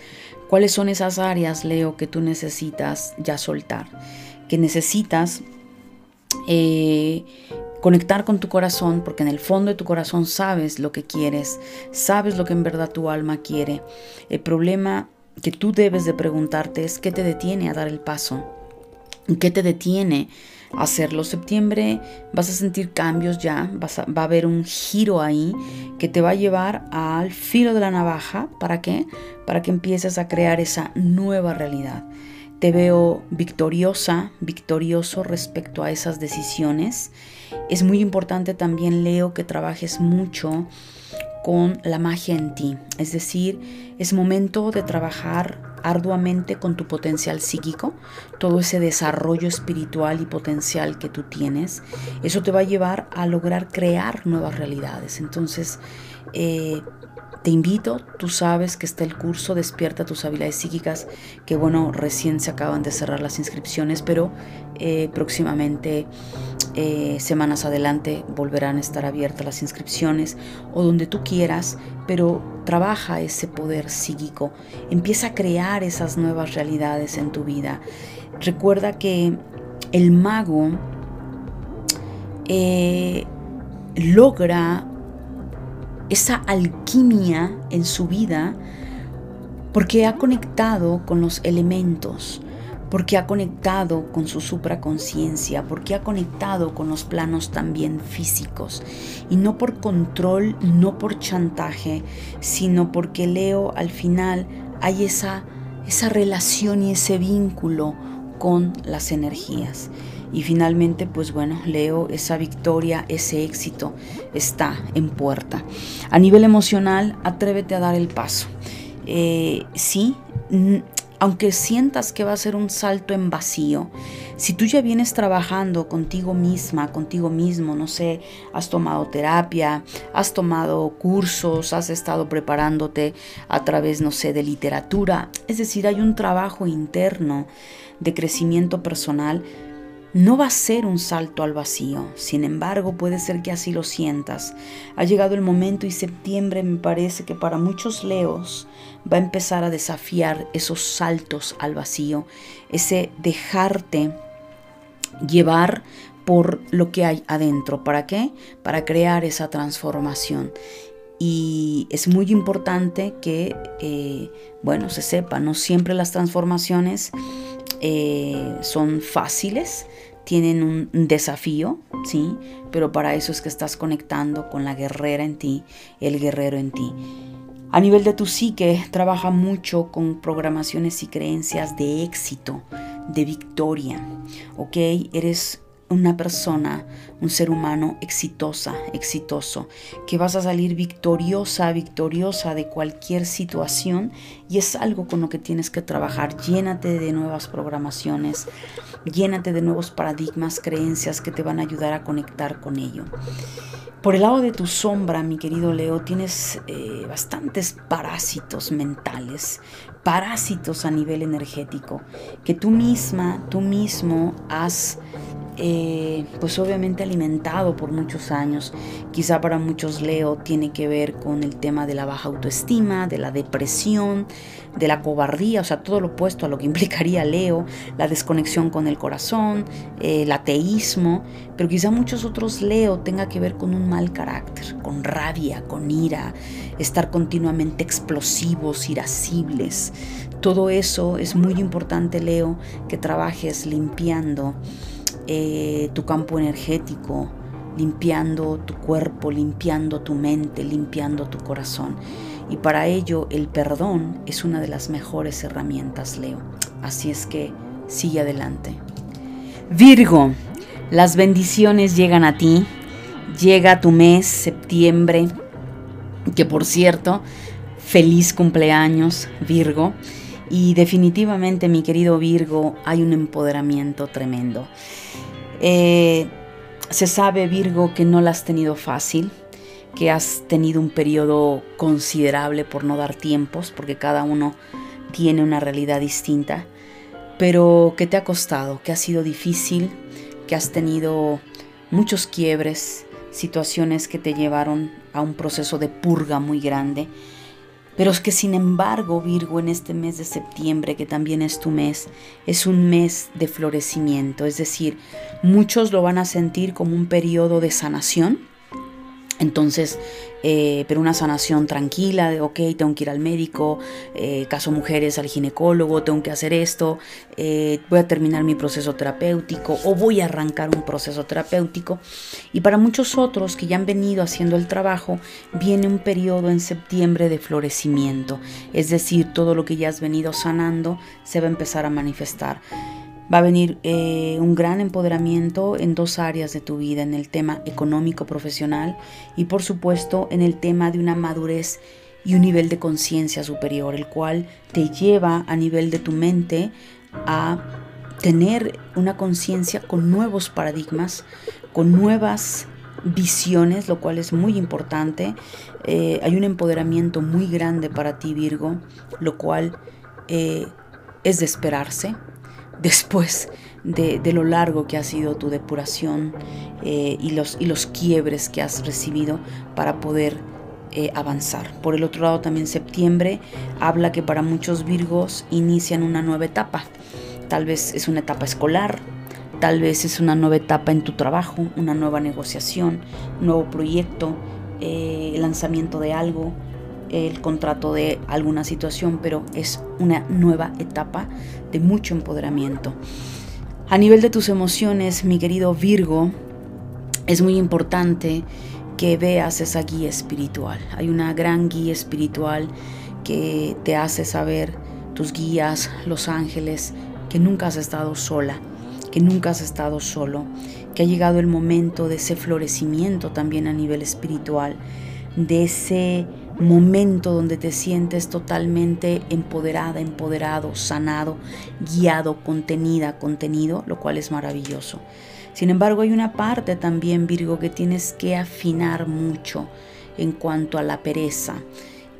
cuáles son esas áreas, Leo, que tú necesitas ya soltar, que necesitas eh, conectar con tu corazón, porque en el fondo de tu corazón sabes lo que quieres, sabes lo que en verdad tu alma quiere. El problema que tú debes de preguntarte es qué te detiene a dar el paso, qué te detiene a hacerlo. Septiembre vas a sentir cambios ya, va a haber un giro ahí que te va a llevar al filo de la navaja. ¿Para qué? Para que empieces a crear esa nueva realidad. Te veo victoriosa, victorioso respecto a esas decisiones. Es muy importante también, Leo, que trabajes mucho con la magia en ti. Es decir, es momento de trabajar arduamente con tu potencial psíquico, todo ese desarrollo espiritual y potencial que tú tienes. Eso te va a llevar a lograr crear nuevas realidades. Entonces, eh, te invito, tú sabes que está el curso Despierta tus habilidades psíquicas, que bueno, recién se acaban de cerrar las inscripciones, pero eh, próximamente, eh, semanas adelante, volverán a estar abiertas las inscripciones o donde tú quieras, pero trabaja ese poder psíquico, empieza a crear esas nuevas realidades en tu vida. Recuerda que el mago eh, logra esa alquimia en su vida porque ha conectado con los elementos, porque ha conectado con su supraconciencia, porque ha conectado con los planos también físicos. Y no por control, no por chantaje, sino porque Leo al final hay esa, esa relación y ese vínculo con las energías. Y finalmente, pues bueno, Leo, esa victoria, ese éxito está en puerta. A nivel emocional, atrévete a dar el paso. Eh, sí, aunque sientas que va a ser un salto en vacío, si tú ya vienes trabajando contigo misma, contigo mismo, no sé, has tomado terapia, has tomado cursos, has estado preparándote a través, no sé, de literatura, es decir, hay un trabajo interno de crecimiento personal, no va a ser un salto al vacío, sin embargo puede ser que así lo sientas. Ha llegado el momento y septiembre me parece que para muchos leos va a empezar a desafiar esos saltos al vacío, ese dejarte llevar por lo que hay adentro. ¿Para qué? Para crear esa transformación. Y es muy importante que, eh, bueno, se sepa, no siempre las transformaciones eh, son fáciles, tienen un desafío, ¿sí? Pero para eso es que estás conectando con la guerrera en ti, el guerrero en ti. A nivel de tu psique, trabaja mucho con programaciones y creencias de éxito, de victoria, ¿ok? Eres una persona, un ser humano exitosa, exitoso, que vas a salir victoriosa, victoriosa de cualquier situación y es algo con lo que tienes que trabajar. Llénate de nuevas programaciones, llénate de nuevos paradigmas, creencias que te van a ayudar a conectar con ello. Por el lado de tu sombra, mi querido Leo, tienes eh, bastantes parásitos mentales, parásitos a nivel energético, que tú misma, tú mismo has eh, pues obviamente alimentado por muchos años. Quizá para muchos Leo tiene que ver con el tema de la baja autoestima, de la depresión, de la cobardía, o sea, todo lo opuesto a lo que implicaría Leo, la desconexión con el corazón, eh, el ateísmo, pero quizá muchos otros Leo tenga que ver con un mal carácter, con rabia, con ira, estar continuamente explosivos, irascibles. Todo eso es muy importante, Leo, que trabajes limpiando eh, tu campo energético, limpiando tu cuerpo, limpiando tu mente, limpiando tu corazón. Y para ello el perdón es una de las mejores herramientas, Leo. Así es que sigue adelante. Virgo, las bendiciones llegan a ti, llega tu mes, septiembre, que por cierto, feliz cumpleaños, Virgo. Y definitivamente, mi querido Virgo, hay un empoderamiento tremendo. Eh, se sabe, Virgo, que no la has tenido fácil, que has tenido un periodo considerable por no dar tiempos, porque cada uno tiene una realidad distinta, pero que te ha costado, que ha sido difícil, que has tenido muchos quiebres, situaciones que te llevaron a un proceso de purga muy grande pero es que sin embargo, Virgo, en este mes de septiembre, que también es tu mes, es un mes de florecimiento. Es decir, muchos lo van a sentir como un periodo de sanación. Entonces, eh, pero una sanación tranquila, de ok, tengo que ir al médico, eh, caso mujeres al ginecólogo, tengo que hacer esto, eh, voy a terminar mi proceso terapéutico o voy a arrancar un proceso terapéutico. Y para muchos otros que ya han venido haciendo el trabajo, viene un periodo en septiembre de florecimiento, es decir, todo lo que ya has venido sanando se va a empezar a manifestar va a venir eh, un gran empoderamiento en dos áreas de tu vida, en el tema económico profesional y por supuesto en el tema de una madurez y un nivel de conciencia superior, el cual te lleva a nivel de tu mente a tener una conciencia con nuevos paradigmas, con nuevas visiones, lo cual es muy importante. Eh, hay un empoderamiento muy grande para ti, Virgo, lo cual eh, es de esperarse después de, lo largo que ha sido tu depuración eh, y, los, y los quiebres que has recibido para poder eh, avanzar. Por el otro lado, también septiembre habla que para muchos Virgos inician una nueva etapa. Tal vez es una etapa escolar, tal vez es una nueva etapa en tu trabajo, una nueva negociación, nuevo proyecto, eh, lanzamiento de algo, el contrato de alguna situación, pero es una nueva etapa de mucho empoderamiento. A nivel de tus emociones, mi querido Virgo, es muy importante que veas esa guía espiritual. Hay una gran guía espiritual que te hace saber tus guías, los ángeles, que nunca has estado sola, que nunca has estado solo, que ha llegado el momento de ese florecimiento también a nivel espiritual, de ese momento donde te sientes totalmente empoderada, empoderado, sanado, guiado, contenida, contenido, lo cual es maravilloso. Sin embargo, hay una parte también, Virgo, que tienes que afinar mucho en cuanto a la pereza,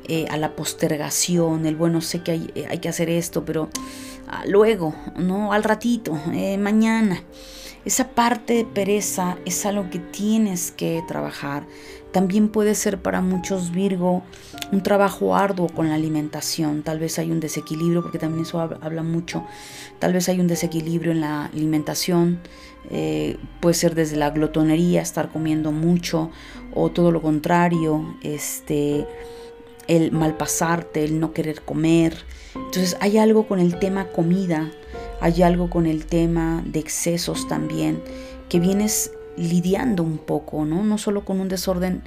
eh, a la postergación, el bueno, sé que hay, eh, que hacer esto, pero ah, luego, no, al ratito, eh, mañana. Esa parte de pereza es algo que tienes que trabajar. También puede ser para muchos Virgo un trabajo arduo con la alimentación. Tal vez hay un desequilibrio, porque también eso habla mucho. Tal vez hay un desequilibrio en la alimentación. Eh, puede ser desde la glotonería, estar comiendo mucho, o todo lo contrario, este, el malpasarte, el no querer comer. Entonces hay algo con el tema comida hay algo con el tema de excesos también, que vienes lidiando un poco, ¿no? No solo con un desorden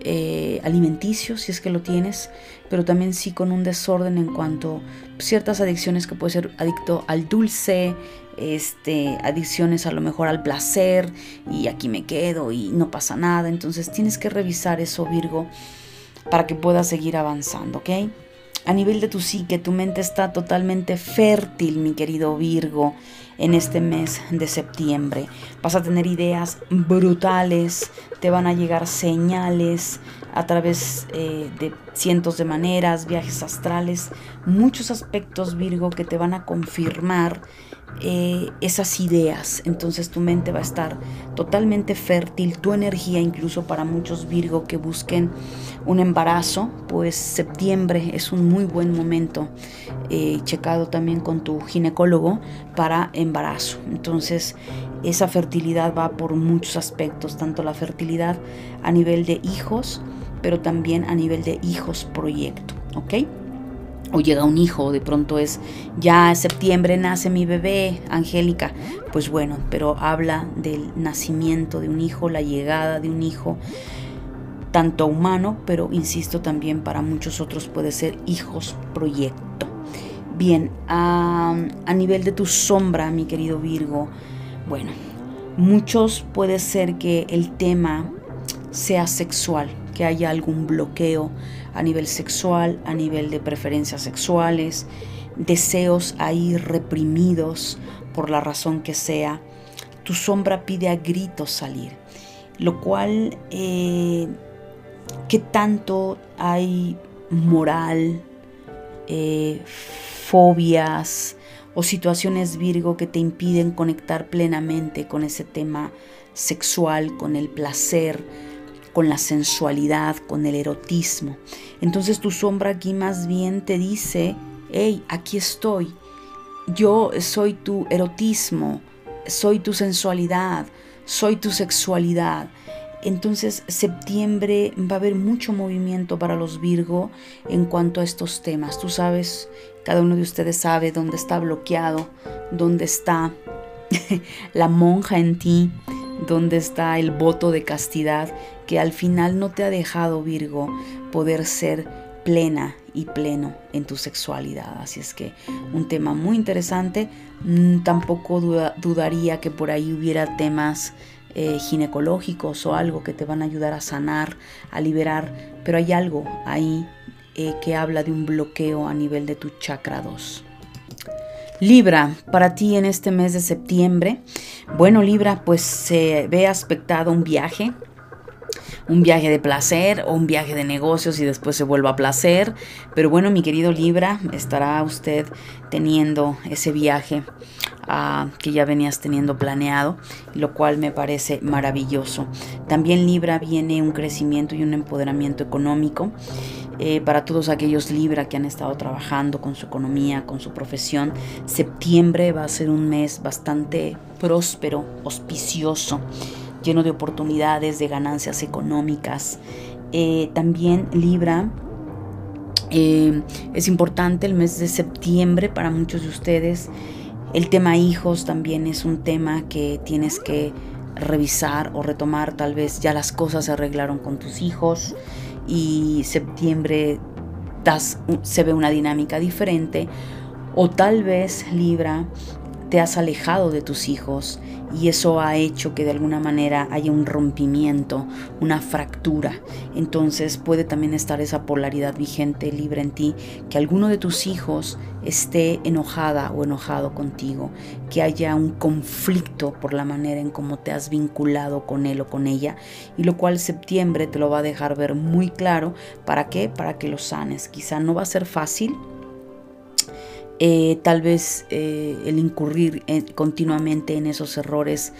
eh, alimenticio, si es que lo tienes, pero también sí con un desorden en cuanto a ciertas adicciones que puede ser adicto al dulce, este, adicciones a lo mejor al placer y aquí me quedo y no pasa nada. Entonces tienes que revisar eso, Virgo, para que puedas seguir avanzando, ¿ok? A nivel de tu psique, tu mente está totalmente fértil, mi querido Virgo, en este mes de septiembre. Vas a tener ideas brutales, te van a llegar señales a través eh, de cientos de maneras, viajes astrales, muchos aspectos Virgo que te van a confirmar eh, esas ideas. Entonces tu mente va a estar totalmente fértil, tu energía incluso para muchos Virgo que busquen un embarazo, pues septiembre es un muy buen momento, eh, checado también con tu ginecólogo para embarazo. Entonces esa fertilidad va por muchos aspectos, tanto la fertilidad a nivel de hijos, pero también a nivel de hijos proyecto, ¿ok? O llega un hijo, de pronto es, ya en septiembre nace mi bebé, Angélica, pues bueno, pero habla del nacimiento de un hijo, la llegada de un hijo. tanto humano, pero insisto también para muchos otros puede ser hijos proyecto. Bien, a, a nivel de tu sombra, mi querido Virgo, bueno, muchos puede ser que el tema sea sexual, que haya algún bloqueo a nivel sexual, a nivel de preferencias sexuales, deseos ahí reprimidos por la razón que sea. Tu sombra pide a gritos salir, lo cual, eh, ¿qué tanto hay moral, eh, fobias o situaciones Virgo que te impiden conectar plenamente con ese tema sexual, con el placer, con la sensualidad, con el erotismo. Entonces tu sombra aquí más bien te dice, hey, aquí estoy. Yo soy tu erotismo, soy tu sensualidad, soy tu sexualidad. Entonces septiembre va a haber mucho movimiento para los Virgo en cuanto a estos temas. Tú sabes, cada uno de ustedes sabe dónde está bloqueado, dónde está la monja en ti, dónde está el voto de castidad que al final no te ha dejado, Virgo, poder ser plena y pleno en tu sexualidad. Así es que un tema muy interesante. Mm, tampoco dudaría que por ahí hubiera temas eh, ginecológicos o algo que te van a ayudar a sanar, a liberar, pero hay algo ahí eh, que habla de un bloqueo a nivel de tu chakra 2. Libra, para ti en este mes de septiembre, bueno Libra, pues se ve aspectado un viaje, un viaje de placer o un viaje de negocios y después se vuelva a placer. Pero bueno, mi querido Libra, estará usted teniendo ese viaje ah, que ya venías teniendo planeado, lo cual me parece maravilloso. También Libra viene un crecimiento y un empoderamiento económico. Eh, para todos aquellos Libra que han estado trabajando con su economía, con su profesión. Septiembre va a ser un mes bastante próspero, auspicioso lleno de oportunidades, de ganancias económicas. Eh, también Libra, eh, es importante el mes de septiembre para muchos de ustedes. El tema hijos también es un tema que tienes que revisar o retomar. Tal vez ya las cosas se arreglaron con tus hijos y septiembre das, se ve una dinámica diferente. O tal vez Libra te has alejado de tus hijos y eso ha hecho que de alguna manera haya un rompimiento, una fractura. Entonces puede también estar esa polaridad vigente libre en ti, que alguno de tus hijos esté enojada o enojado contigo, que haya un conflicto por la manera en cómo te has vinculado con él o con ella, y lo cual septiembre te lo va a dejar ver muy claro. ¿Para qué? Para que lo sanes. Quizá no va a ser fácil, eh, tal vez eh, el incurrir continuamente en esos errores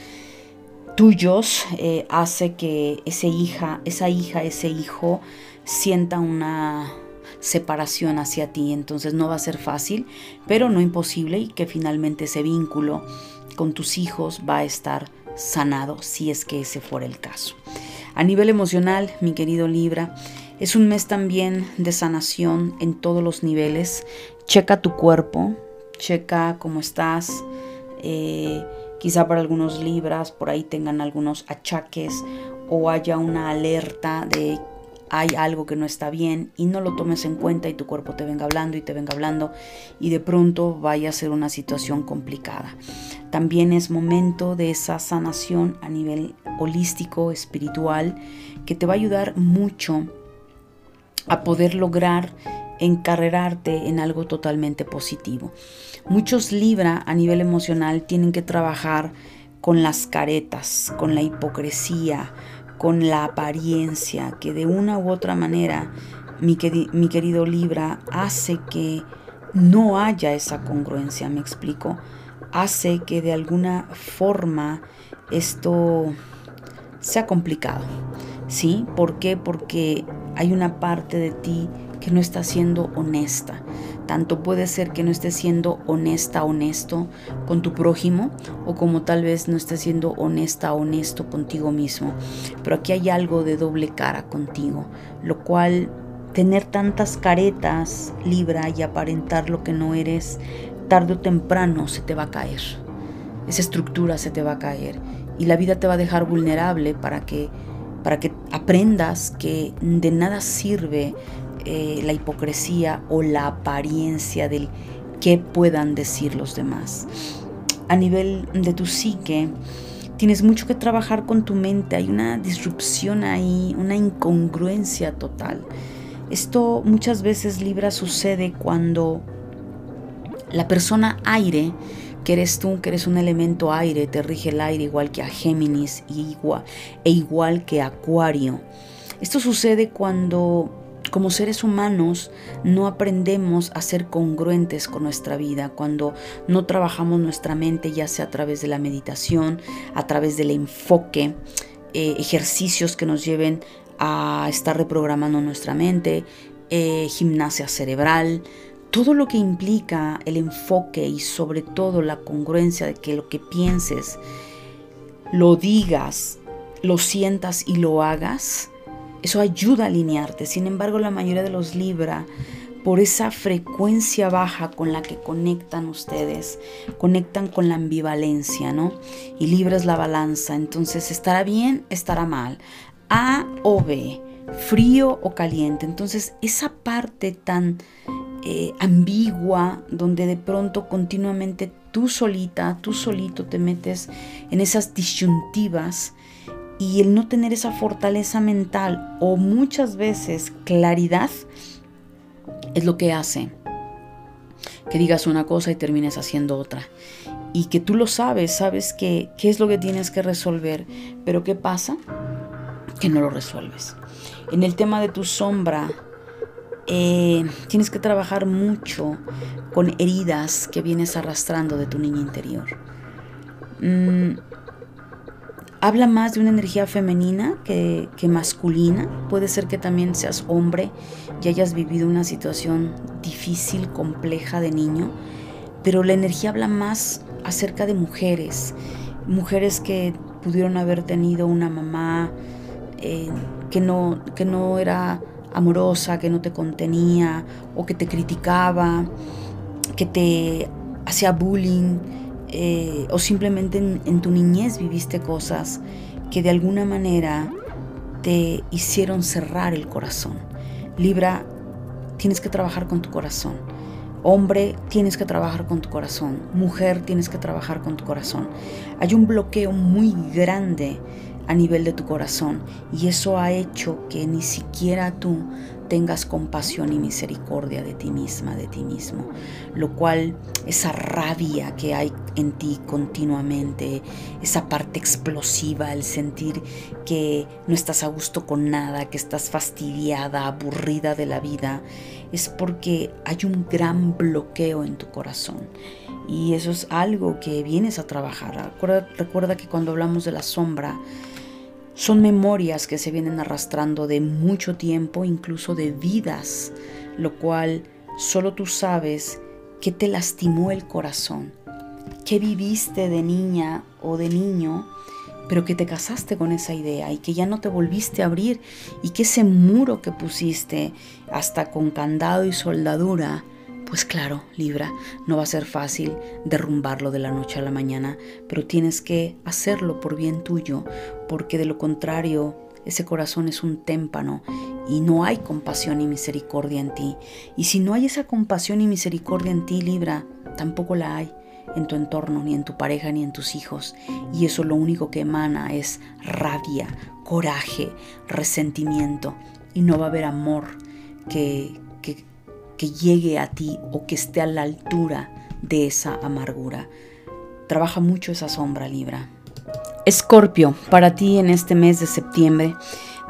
tuyos eh, hace que ese hija, esa hija, ese hijo sienta una separación hacia ti. Entonces no va a ser fácil, pero no imposible y que finalmente ese vínculo con tus hijos va a estar sanado si es que ese fuera el caso. A nivel emocional, mi querido Libra, es un mes también de sanación en todos los niveles. Checa tu cuerpo, checa cómo estás. Eh, quizá para algunos libras por ahí tengan algunos achaques o haya una alerta de hay algo que no está bien y no lo tomes en cuenta y tu cuerpo te venga hablando y te venga hablando y de pronto vaya a ser una situación complicada. También es momento de esa sanación a nivel holístico, espiritual, que te va a ayudar mucho a poder lograr encarrerarte en algo totalmente positivo. Muchos Libra a nivel emocional tienen que trabajar con las caretas, con la hipocresía, con la apariencia, que de una u otra manera, mi, mi querido Libra, hace que no haya esa congruencia, me explico, hace que de alguna forma esto sea complicado. ¿Sí? ¿Por qué? Porque hay una parte de ti que no está siendo honesta. Tanto puede ser que no estés siendo honesta, honesto con tu prójimo o como tal vez no estés siendo honesta, honesto contigo mismo. Pero aquí hay algo de doble cara contigo, lo cual tener tantas caretas, libra y aparentar lo que no eres, tarde o temprano se te va a caer. Esa estructura se te va a caer y la vida te va a dejar vulnerable para que para que aprendas que de nada sirve eh, la hipocresía o la apariencia del qué puedan decir los demás. A nivel de tu psique, tienes mucho que trabajar con tu mente, hay una disrupción ahí, una incongruencia total. Esto muchas veces Libra sucede cuando la persona aire, que eres tú, que eres un elemento aire, te rige el aire igual que a Géminis igual, e igual que a Acuario. Esto sucede cuando como seres humanos no aprendemos a ser congruentes con nuestra vida, cuando no trabajamos nuestra mente, ya sea a través de la meditación, a través del enfoque, eh, ejercicios que nos lleven a estar reprogramando nuestra mente, eh, gimnasia cerebral, todo lo que implica el enfoque y sobre todo la congruencia de que lo que pienses, lo digas, lo sientas y lo hagas, eso ayuda a alinearte. Sin embargo, la mayoría de los Libra, por esa frecuencia baja con la que conectan ustedes, conectan con la ambivalencia, ¿no? Y Libra es la balanza. Entonces, estará bien, estará mal. A o B, frío o caliente. Entonces, esa parte tan eh, ambigua, donde de pronto continuamente tú solita, tú solito te metes en esas disyuntivas, y el no tener esa fortaleza mental o muchas veces claridad es lo que hace que digas una cosa y termines haciendo otra. Y que tú lo sabes, sabes que, qué es lo que tienes que resolver, pero ¿qué pasa? Que no lo resuelves. En el tema de tu sombra, eh, tienes que trabajar mucho con heridas que vienes arrastrando de tu niña interior. Mm, habla más de una energía femenina que, masculina. Puede ser que también seas hombre y hayas vivido una situación difícil, compleja de niño, pero la energía habla más acerca de mujeres, mujeres que pudieron haber tenido una mamá eh, que, no, que no era amorosa, que no te contenía o que te criticaba, que te hacía bullying eh, o simplemente en, tu niñez viviste cosas que de alguna manera te hicieron cerrar el corazón. Libra, tienes que trabajar con tu corazón. Hombre, tienes que trabajar con tu corazón. Mujer, tienes que trabajar con tu corazón. Hay un bloqueo muy grande a nivel de tu corazón y eso ha hecho que ni siquiera tú tengas compasión y misericordia de ti misma, de ti mismo, lo cual esa rabia que hay en ti continuamente, esa parte explosiva, el sentir que no estás a gusto con nada, que estás fastidiada, aburrida de la vida, es porque hay un gran bloqueo en tu corazón. Y eso es algo que vienes a trabajar. Recuerda, recuerda que cuando hablamos de la sombra, son memorias que se vienen arrastrando de mucho tiempo, incluso de vidas, lo cual solo tú sabes que te lastimó el corazón, que viviste de niña o de niño, pero que te casaste con esa idea y que ya no te volviste a abrir y que ese muro que pusiste hasta con candado y soldadura pues claro, Libra, no va a ser fácil derrumbarlo de la noche a la mañana, pero tienes que hacerlo por bien tuyo, porque de lo contrario, ese corazón es un témpano y no hay compasión y misericordia en ti. Y si no hay esa compasión y misericordia en ti, Libra, tampoco la hay en tu entorno, ni en tu pareja, ni en tus hijos. Y eso lo único que emana es rabia, coraje, resentimiento. Y no va a haber amor que, que llegue a ti o que esté a la altura de esa amargura. Trabaja mucho esa sombra, Libra. Escorpio, para ti en este mes de septiembre,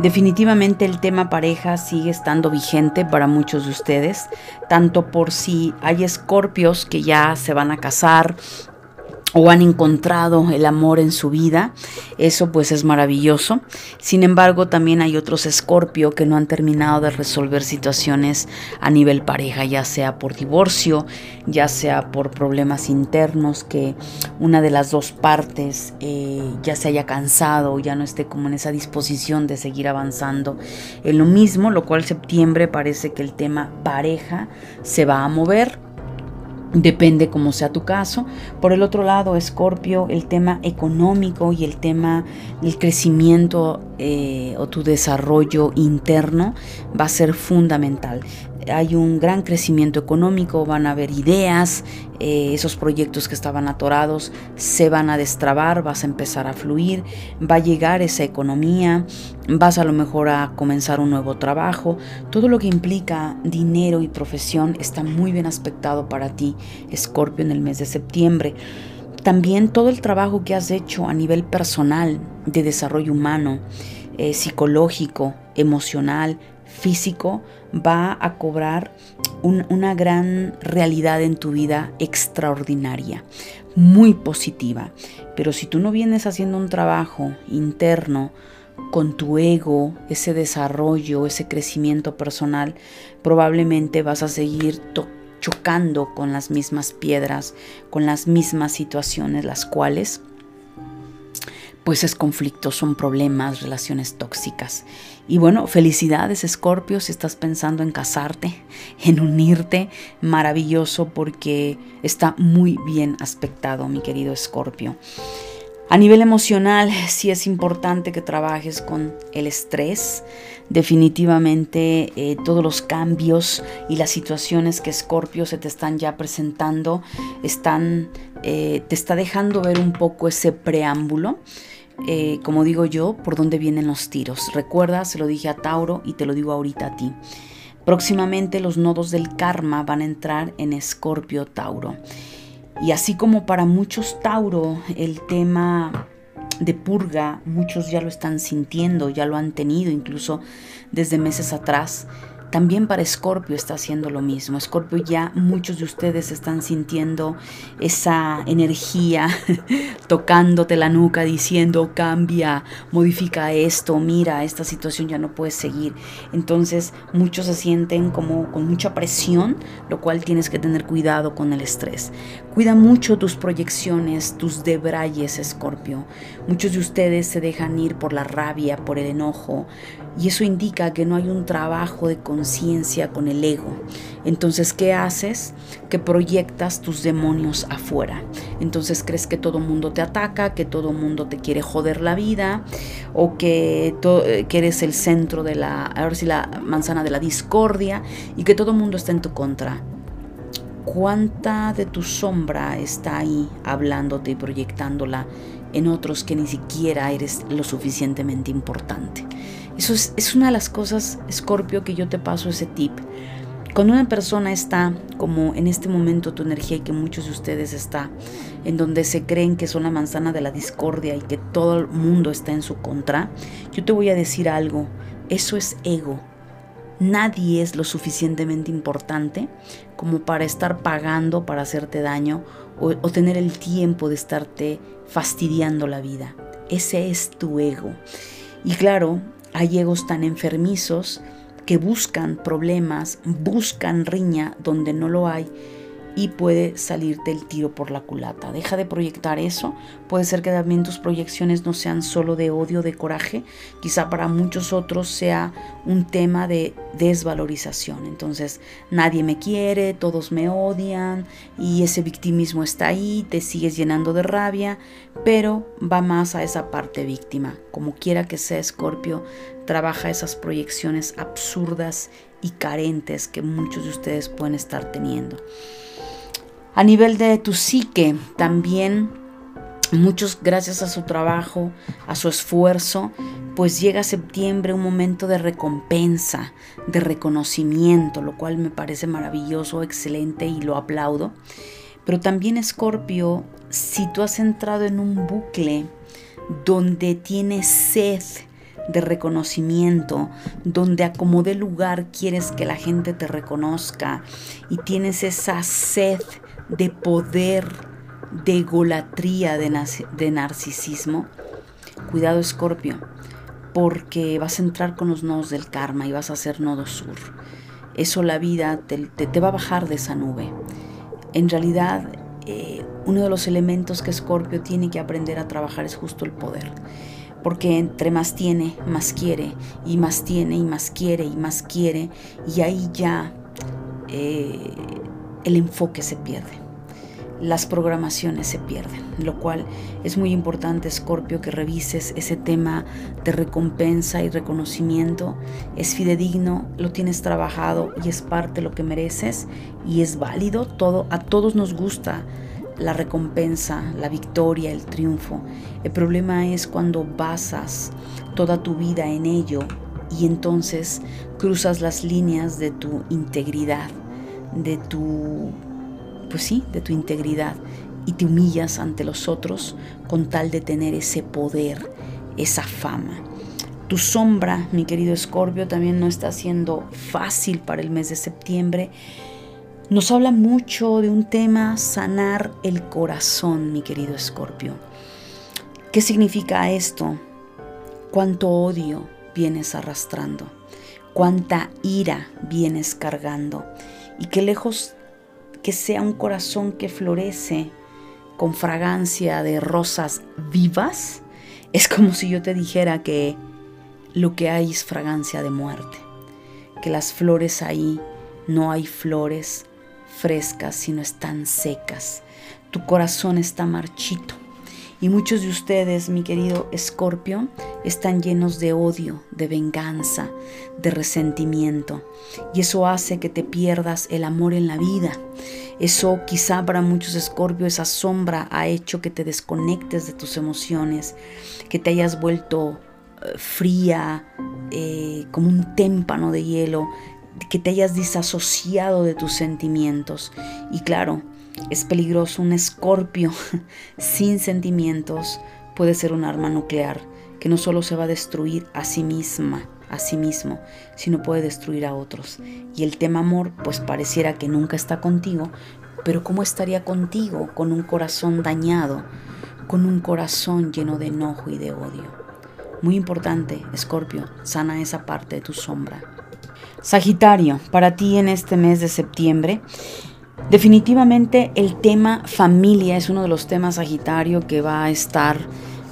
definitivamente el tema pareja sigue estando vigente para muchos de ustedes, tanto por si hay escorpios que ya se van a casar o han encontrado el amor en su vida. Eso pues es maravilloso. Sin embargo, también hay otros escorpio que no han terminado de resolver situaciones a nivel pareja, ya sea por divorcio, ya sea por problemas internos, que una de las dos partes eh, ya se haya cansado o ya no esté como en esa disposición de seguir avanzando en lo mismo, lo cual septiembre parece que el tema pareja se va a mover Depende cómo sea tu caso. Por el otro lado, Escorpio, el tema económico y el tema del crecimiento eh, o tu desarrollo interno va a ser fundamental. Hay un gran crecimiento económico, van a haber ideas, eh, esos proyectos que estaban atorados se van a destrabar, vas a empezar a fluir, va a llegar esa economía, vas a lo mejor a comenzar un nuevo trabajo. Todo lo que implica dinero y profesión está muy bien aspectado para ti, Escorpio, en el mes de septiembre. También todo el trabajo que has hecho a nivel personal, de desarrollo humano, eh, psicológico, emocional, físico, va a cobrar una gran realidad en tu vida extraordinaria, muy positiva. Pero si tú no vienes haciendo un trabajo interno, con tu ego, ese desarrollo, ese crecimiento personal, probablemente vas a seguir tocando chocando con las mismas piedras, con las mismas situaciones, las cuales pues es conflicto, son problemas, relaciones tóxicas. Y bueno, felicidades Escorpio si estás pensando en casarte, en unirte, maravilloso porque está muy bien aspectado mi querido Escorpio. A nivel emocional, sí es importante que trabajes con el estrés. Definitivamente eh, todos los cambios y las situaciones que Scorpio se te están ya presentando están, eh, te está dejando ver un poco ese preámbulo. Eh, como digo yo, por dónde vienen los tiros. Recuerda, se lo dije a Tauro y te lo digo ahorita a ti. Próximamente los nodos del karma van a entrar en Escorpio Tauro. Y así como para muchos Tauro el tema de purga, muchos ya lo están sintiendo, ya lo han tenido incluso desde meses atrás. También para Escorpio está haciendo lo mismo. Escorpio ya muchos de ustedes están sintiendo esa energía tocándote la nuca diciendo cambia, modifica esto, mira, esta situación ya no puede seguir. Entonces muchos se sienten como con mucha presión, lo cual tienes que tener cuidado con el estrés. Cuida mucho tus proyecciones, tus debrayes, Escorpio. Muchos de ustedes se dejan ir por la rabia, por el enojo, y eso indica que no hay un trabajo de conciencia con el ego. Entonces, ¿qué haces? Que proyectas tus demonios afuera. Entonces crees que todo mundo te ataca, que todo mundo te quiere joder la vida, o que, que eres el centro de la, a ver si la manzana de la discordia, y que todo mundo está en tu contra cuánta de tu sombra está ahí hablándote y proyectándola en otros que ni siquiera eres lo suficientemente importante. Eso es, una de las cosas, Scorpio, que yo te paso ese tip. Cuando una persona está como en este momento tu energía y que muchos de ustedes está, en donde se creen que son la manzana de la discordia y que todo el mundo está en su contra, yo te voy a decir algo, eso es ego, Nadie es lo suficientemente importante como para estar pagando para hacerte daño o, tener el tiempo de estarte fastidiando la vida. Ese es tu ego. Y claro, hay egos tan enfermizos que buscan problemas, buscan riña donde no lo hay y puede salirte el tiro por la culata. Deja de proyectar eso. Puede ser que también tus proyecciones no sean solo de odio, de coraje. Quizá para muchos otros sea un tema de desvalorización. Entonces, nadie me quiere, todos me odian y ese victimismo está ahí, te sigues llenando de rabia, pero va más a esa parte víctima. Como quiera que sea Escorpio, trabaja esas proyecciones absurdas y carentes que muchos de ustedes pueden estar teniendo. A nivel de tu psique, también muchos gracias a su trabajo, a su esfuerzo, pues llega septiembre un momento de recompensa, de reconocimiento, lo cual me parece maravilloso, excelente y lo aplaudo. Pero también Escorpio, si tú has entrado en un bucle donde tienes sed de reconocimiento, donde a como de lugar quieres que la gente te reconozca y tienes esa sed de poder, de egolatría, de, narcisismo, cuidado Escorpio, porque vas a entrar con los nodos del karma y vas a ser nodo sur. Eso la vida te, va a bajar de esa nube. En realidad, eh, uno de los elementos que Escorpio tiene que aprender a trabajar es justo el poder. Porque entre más tiene, más quiere, y más tiene, y más quiere, y más quiere, y ahí ya eh, el enfoque se pierde. las programaciones se pierden, lo cual es muy importante, Scorpio, que revises ese tema de recompensa y reconocimiento. Es fidedigno, lo tienes trabajado y es parte de lo que mereces y es válido. Todo, a todos nos gusta la recompensa, la victoria, el triunfo. El problema es cuando basas toda tu vida en ello y entonces cruzas las líneas de tu integridad, de tu pues sí, de tu integridad y te humillas ante los otros con tal de tener ese poder, esa fama. Tu sombra, mi querido Escorpio, también no está siendo fácil para el mes de septiembre. Nos habla mucho de un tema, sanar el corazón, mi querido Escorpio. ¿Qué significa esto? ¿Cuánto odio vienes arrastrando? ¿Cuánta ira vienes cargando? Y qué lejos que sea un corazón que florece con fragancia de rosas vivas, es como si yo te dijera que lo que hay es fragancia de muerte, que las flores ahí no hay flores frescas, sino están secas. Tu corazón está marchito, y muchos de ustedes, mi querido Escorpio, están llenos de odio, de venganza, de resentimiento. Y eso hace que te pierdas el amor en la vida. Eso quizá para muchos Escorpio, esa sombra ha hecho que te desconectes de tus emociones, que te hayas vuelto eh, fría, eh, como un témpano de hielo, que te hayas disasociado de tus sentimientos. Y claro, es peligroso. Un escorpio sin sentimientos puede ser un arma nuclear que no solo se va a destruir a sí misma, a sí mismo, sino puede destruir a otros. Y el tema amor, pues pareciera que nunca está contigo, pero ¿cómo estaría contigo con un corazón dañado, con un corazón lleno de enojo y de odio? Muy importante, Escorpio, sana esa parte de tu sombra. Sagitario, para ti en este mes de septiembre, Definitivamente el tema familia es uno de los temas Sagitario que va a estar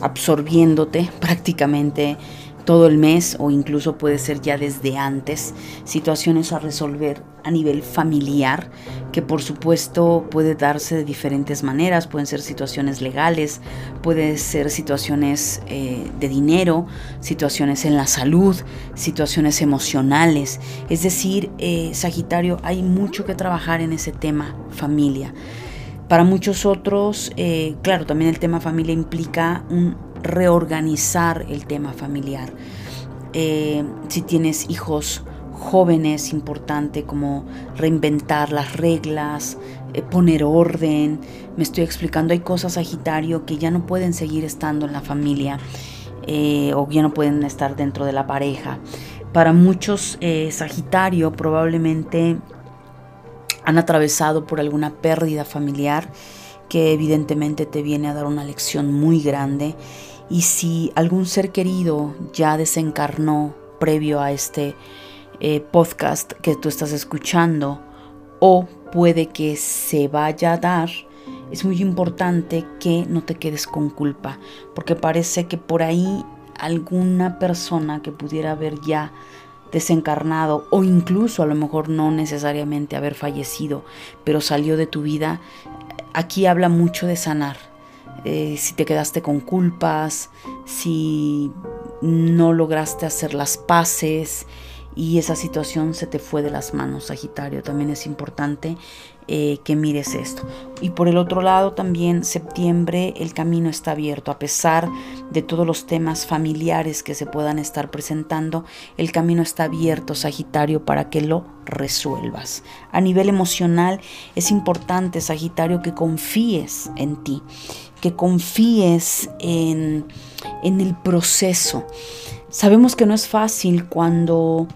absorbiéndote prácticamente todo el mes o incluso puede ser ya desde antes, situaciones a resolver a nivel familiar, que por supuesto puede darse de diferentes maneras, pueden ser situaciones legales, puede ser situaciones eh, de dinero, situaciones en la salud, situaciones emocionales, es decir, eh, Sagitario, hay mucho que trabajar en ese tema familia. Para muchos otros, eh, claro, también el tema familia implica un reorganizar el tema familiar. Eh, si tienes hijos jóvenes, importante como reinventar las reglas, eh, poner orden. Me estoy explicando, hay cosas Sagitario que ya no pueden seguir estando en la familia eh, o ya no pueden estar dentro de la pareja. Para muchos Sagitario probablemente han atravesado por alguna pérdida familiar que evidentemente te viene a dar una lección muy grande y si algún ser querido ya desencarnó previo a este eh, podcast que tú estás escuchando o puede que se vaya a dar, es muy importante que no te quedes con culpa, porque parece que por ahí alguna persona que pudiera haber ya desencarnado o incluso a lo mejor no necesariamente haber fallecido, pero salió de tu vida, aquí habla mucho de sanar eh, si te quedaste con culpas, si no lograste hacer las paces y esa situación se te fue de las manos, Sagitario. También es importante eh, que mires esto. Y por el otro lado, también septiembre el camino está abierto. A pesar de todos los temas familiares que se puedan estar presentando, el camino está abierto, Sagitario, para que lo resuelvas. A nivel emocional es importante, Sagitario, que confíes en ti que confíes en, el proceso. Sabemos que no es fácil cuando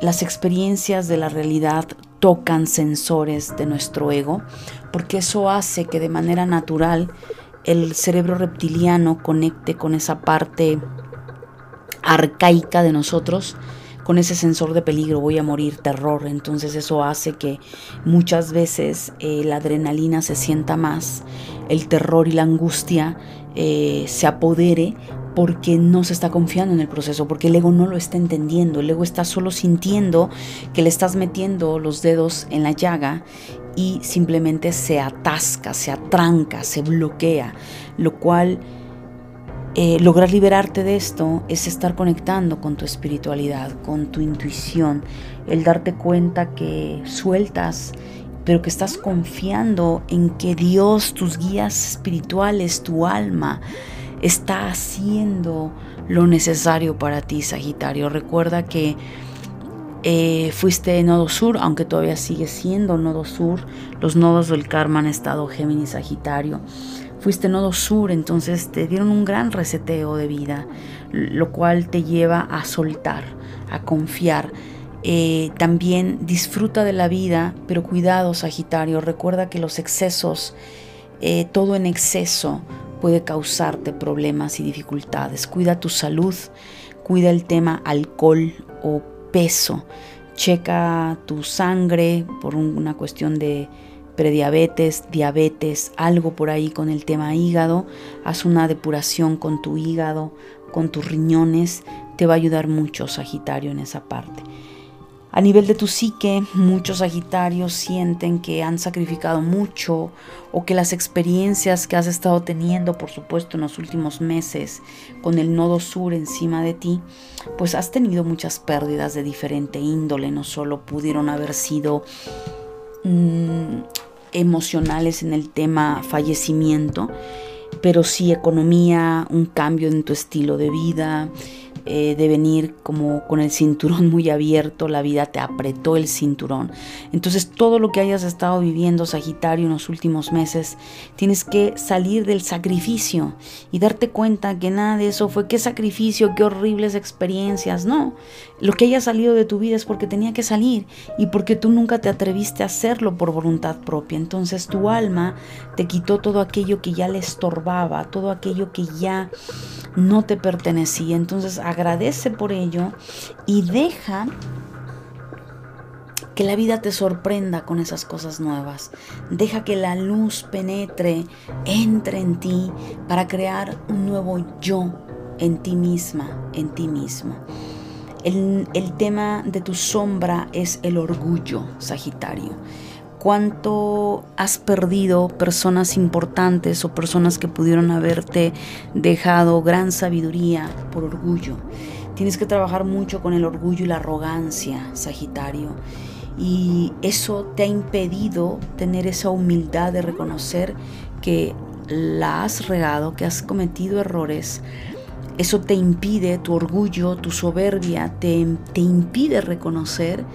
las experiencias de la realidad tocan sensores de nuestro ego, porque eso hace que de manera natural el cerebro reptiliano conecte con esa parte arcaica de nosotros con ese sensor de peligro, voy a morir, terror. Entonces eso hace que muchas veces eh, la adrenalina se sienta más, el terror y la angustia eh, se apodere porque no se está confiando en el proceso, porque el ego no lo está entendiendo, el ego está solo sintiendo que le estás metiendo los dedos en la llaga y simplemente se atasca, se atranca, se bloquea, lo cual eh, lograr liberarte de esto es estar conectando con tu espiritualidad, con tu intuición, el darte cuenta que sueltas, pero que estás confiando en que Dios, tus guías espirituales, tu alma, está haciendo lo necesario para ti, Sagitario. Recuerda que eh, fuiste nodo sur, aunque todavía sigue siendo nodo sur. Los nodos del karma han estado Géminis, Sagitario. Fuiste nodo sur, entonces te dieron un gran reseteo de vida, lo cual te lleva a soltar, a confiar. Eh, también disfruta de la vida, pero cuidado, Sagitario. Recuerda que los excesos, eh, todo en exceso, puede causarte problemas y dificultades. Cuida tu salud, cuida el tema alcohol o peso. Checa tu sangre por una cuestión de prediabetes, diabetes, algo por ahí con el tema hígado. Haz una depuración con tu hígado, con tus riñones. Te va a ayudar mucho Sagitario en esa parte. A nivel de tu psique, muchos Sagitarios sienten que han sacrificado mucho o que las experiencias que has estado teniendo, por supuesto, en los últimos meses con el nodo sur encima de ti, pues has tenido muchas pérdidas de diferente índole. No solo pudieron haber sido mm, emocionales en el tema fallecimiento, pero sí economía, un cambio en tu estilo de vida, eh, de venir como con el cinturón muy abierto, la vida te apretó el cinturón. Entonces todo lo que hayas estado viviendo, Sagitario, en los últimos meses, tienes que salir del sacrificio y darte cuenta que nada de eso fue qué sacrificio, qué horribles experiencias. No, lo que haya salido de tu vida es porque tenía que salir y porque tú nunca te atreviste a hacerlo por voluntad propia. Entonces tu alma te quitó todo aquello que ya le estorbaba, todo aquello que ya no te pertenecía. Entonces agradece por ello y deja que la vida te sorprenda con esas cosas nuevas. Deja que la luz penetre, entre en ti para crear un nuevo yo en ti misma, en ti mismo. El, el tema de tu sombra es el orgullo, Sagitario cuánto has perdido personas importantes o personas que pudieron haberte dejado gran sabiduría por orgullo. Tienes que trabajar mucho con el orgullo y la arrogancia, Sagitario. Y eso te ha impedido tener esa humildad de reconocer que la has regado, que has cometido errores. Eso te impide, tu orgullo, tu soberbia, te, te impide reconocer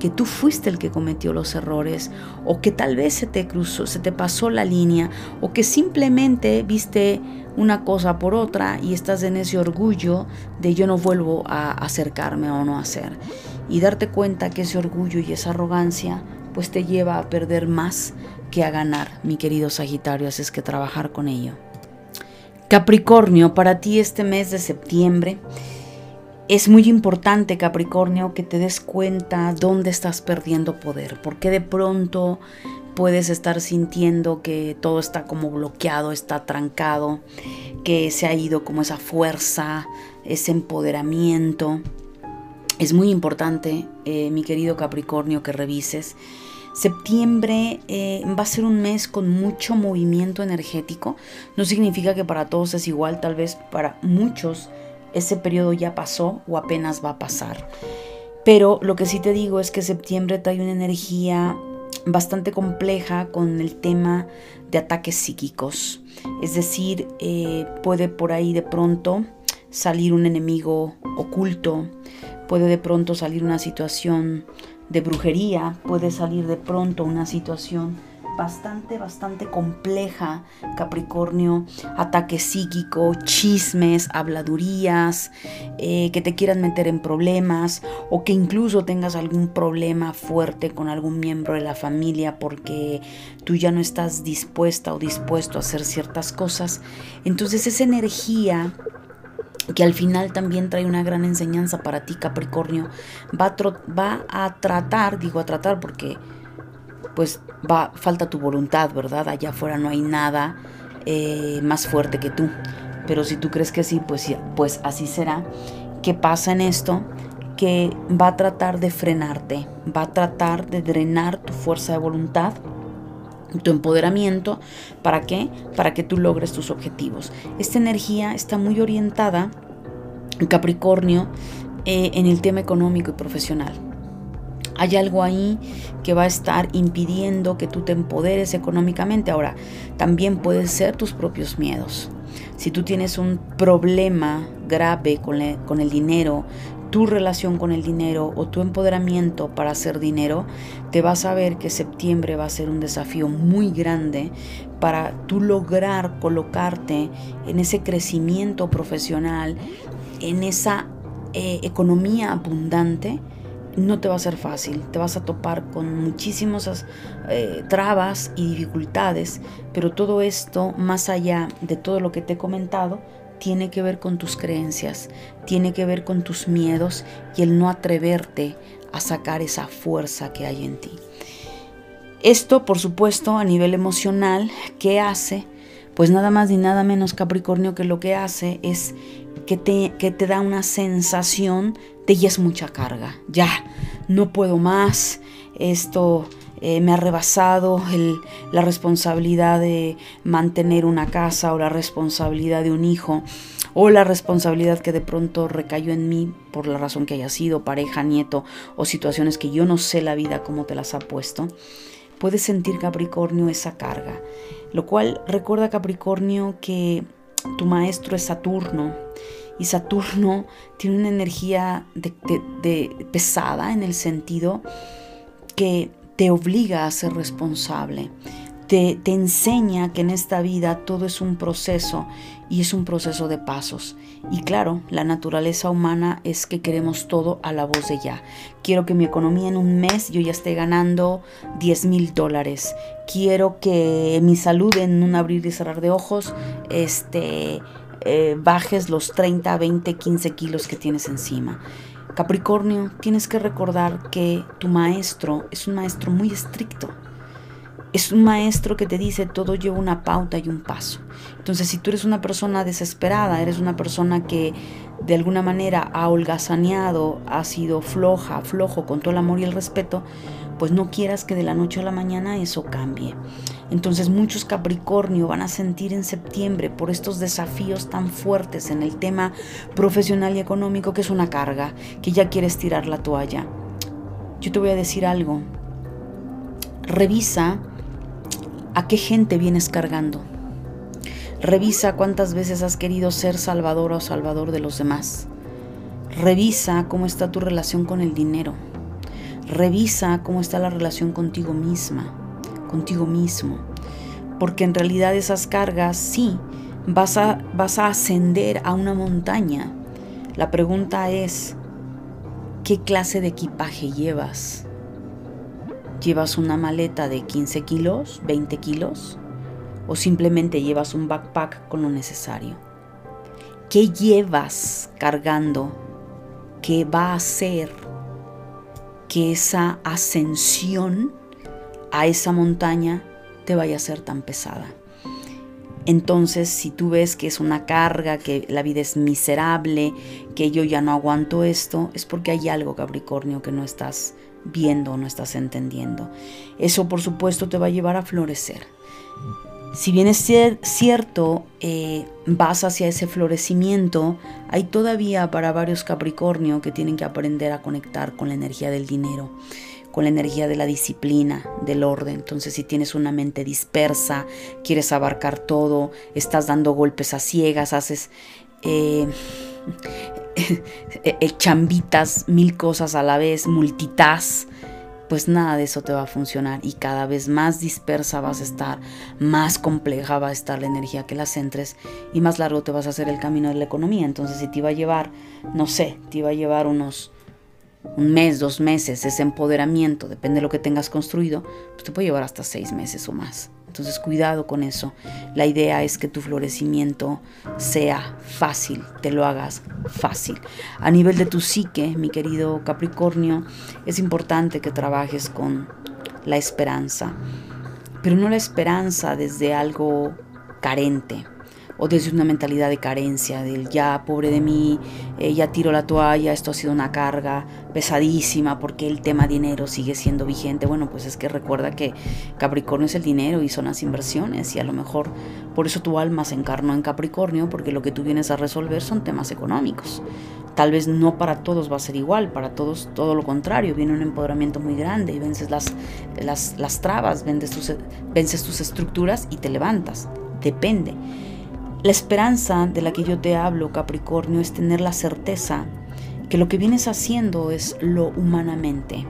que tú fuiste el que cometió los errores o que tal vez se te cruzó, se te pasó la línea o que simplemente viste una cosa por otra y estás en ese orgullo de yo no vuelvo a acercarme o no hacer. Y darte cuenta que ese orgullo y esa arrogancia pues te lleva a perder más que a ganar, mi querido Sagitario, así es que trabajar con ello. Capricornio, para ti este mes de septiembre es muy importante, Capricornio, que te des cuenta dónde estás perdiendo poder, porque de pronto puedes estar sintiendo que todo está como bloqueado, está trancado, que se ha ido como esa fuerza, ese empoderamiento. Es muy importante, eh, mi querido Capricornio, que revises. Septiembre eh, va a ser un mes con mucho movimiento energético. No significa que para todos es igual, tal vez para muchos ese periodo ya pasó o apenas va a pasar. Pero lo que sí te digo es que septiembre trae una energía bastante compleja con el tema de ataques psíquicos. Es decir, eh, puede por ahí de pronto salir un enemigo oculto, puede de pronto salir una situación de brujería, puede salir de pronto una situación bastante, bastante compleja, Capricornio, ataque psíquico, chismes, habladurías, eh, que te quieran meter en problemas o que incluso tengas algún problema fuerte con algún miembro de la familia porque tú ya no estás dispuesta o dispuesto a hacer ciertas cosas. Entonces esa energía que al final también trae una gran enseñanza para ti, Capricornio, va va a tratar, digo a tratar porque pues va, falta tu voluntad, ¿verdad? Allá afuera no hay nada eh, más fuerte que tú. Pero si tú crees que sí, pues, pues así será. ¿Qué pasa en esto? Que va a tratar de frenarte, va a tratar de drenar tu fuerza de voluntad tu empoderamiento. ¿Para qué? Para que tú logres tus objetivos. Esta energía está muy orientada, en Capricornio, eh, en el tema económico y profesional. Hay algo ahí que va a estar impidiendo que tú te empoderes económicamente. Ahora, también pueden ser tus propios miedos. Si tú tienes un problema grave con, el dinero, tu relación con el dinero o tu empoderamiento para hacer dinero, te vas a ver que septiembre va a ser un desafío muy grande para tú lograr colocarte en ese crecimiento profesional, en esa eh, economía abundante. No te va a ser fácil, te vas a topar con muchísimas eh, trabas y dificultades, pero todo esto, más allá de todo lo que te he comentado, tiene que ver con tus creencias, tiene que ver con tus miedos y el no atreverte a sacar esa fuerza que hay en ti. Esto, por supuesto, a nivel emocional, ¿qué hace? Pues nada más ni nada menos Capricornio que lo que hace es que te, que te da una sensación de es mucha carga, ya, no puedo más, esto eh, me ha rebasado la responsabilidad de mantener una casa o la responsabilidad de un hijo o la responsabilidad que de pronto recayó en mí por la razón que haya sido, pareja, nieto o situaciones que yo no sé la vida cómo te las ha puesto, puedes sentir Capricornio esa carga. Lo cual recuerda Capricornio que tu maestro es Saturno y Saturno tiene una energía de pesada en el sentido que te obliga a ser responsable, te, te, enseña que en esta vida todo es un proceso y es un proceso de pasos. Y claro, la naturaleza humana es que queremos todo a la voz de ya. Quiero que mi economía en un mes yo ya esté ganando 10 mil dólares. Quiero que mi salud en un abrir y cerrar de ojos este, eh, bajes los 30, 20, 15 kilos que tienes encima. Capricornio, tienes que recordar que tu maestro es un maestro muy estricto. Es un maestro que te dice todo lleva una pauta y un paso. Entonces, si tú eres una persona desesperada, eres una persona que de alguna manera ha holgazaneado, ha sido floja, flojo con todo el amor y el respeto, pues no quieras que de la noche a la mañana eso cambie. Entonces muchos Capricornio van a sentir en septiembre por estos desafíos tan fuertes en el tema profesional y económico que es una carga, que ya quieres tirar la toalla. Yo te voy a decir algo. Revisa a qué gente vienes cargando. Revisa cuántas veces has querido ser salvador o salvador de los demás. Revisa cómo está tu relación con el dinero. Revisa cómo está la relación contigo misma, contigo mismo. Porque en realidad esas cargas sí, vas a, vas a ascender a una montaña. La pregunta es, ¿qué clase de equipaje llevas? ¿Llevas una maleta de 15 kilos, 20 kilos? ¿O simplemente llevas un backpack con lo necesario? ¿Qué llevas cargando que va a ser que esa ascensión a esa montaña te vaya a ser tan pesada. Entonces, si tú ves que es una carga, que la vida es miserable, que yo ya no aguanto esto, es porque hay algo, Capricornio, que no estás viendo, no estás entendiendo. Eso, por supuesto, te va a llevar a florecer. Si bien es cierto, eh, vas hacia ese florecimiento, hay todavía para varios Capricornio que tienen que aprender a conectar con la energía del dinero, con la energía de la disciplina, del orden. Entonces, si tienes una mente dispersa, quieres abarcar todo, estás dando golpes a ciegas, haces eh, chambitas, mil cosas a la vez, multitask pues nada de eso te va a funcionar y cada vez más dispersa vas a estar, más compleja va a estar la energía que la centres y más largo te vas a hacer el camino de la economía. Entonces si te iba a llevar, no sé, te iba a llevar unos un mes, dos meses, ese empoderamiento, depende de lo que tengas construido, pues te puede llevar hasta seis meses o más. Entonces cuidado con eso. La idea es que tu florecimiento sea fácil, te lo hagas fácil. A nivel de tu psique, mi querido Capricornio, es importante que trabajes con la esperanza, pero no la esperanza desde algo carente o desde una mentalidad de carencia, del ya pobre de mí, eh, ya tiro la toalla, esto ha sido una carga pesadísima porque el tema dinero sigue siendo vigente. Bueno, pues es que recuerda que Capricornio es el dinero y son las inversiones y a lo mejor por eso tu alma se encarnó en Capricornio porque lo que tú vienes a resolver son temas económicos. Tal vez no para todos va a ser igual, para todos todo lo contrario, viene un empoderamiento muy grande y vences las, las, las trabas, vences tus, vences tus estructuras y te levantas. Depende. La esperanza de la que yo te hablo, Capricornio, es tener la certeza que lo que vienes haciendo es lo humanamente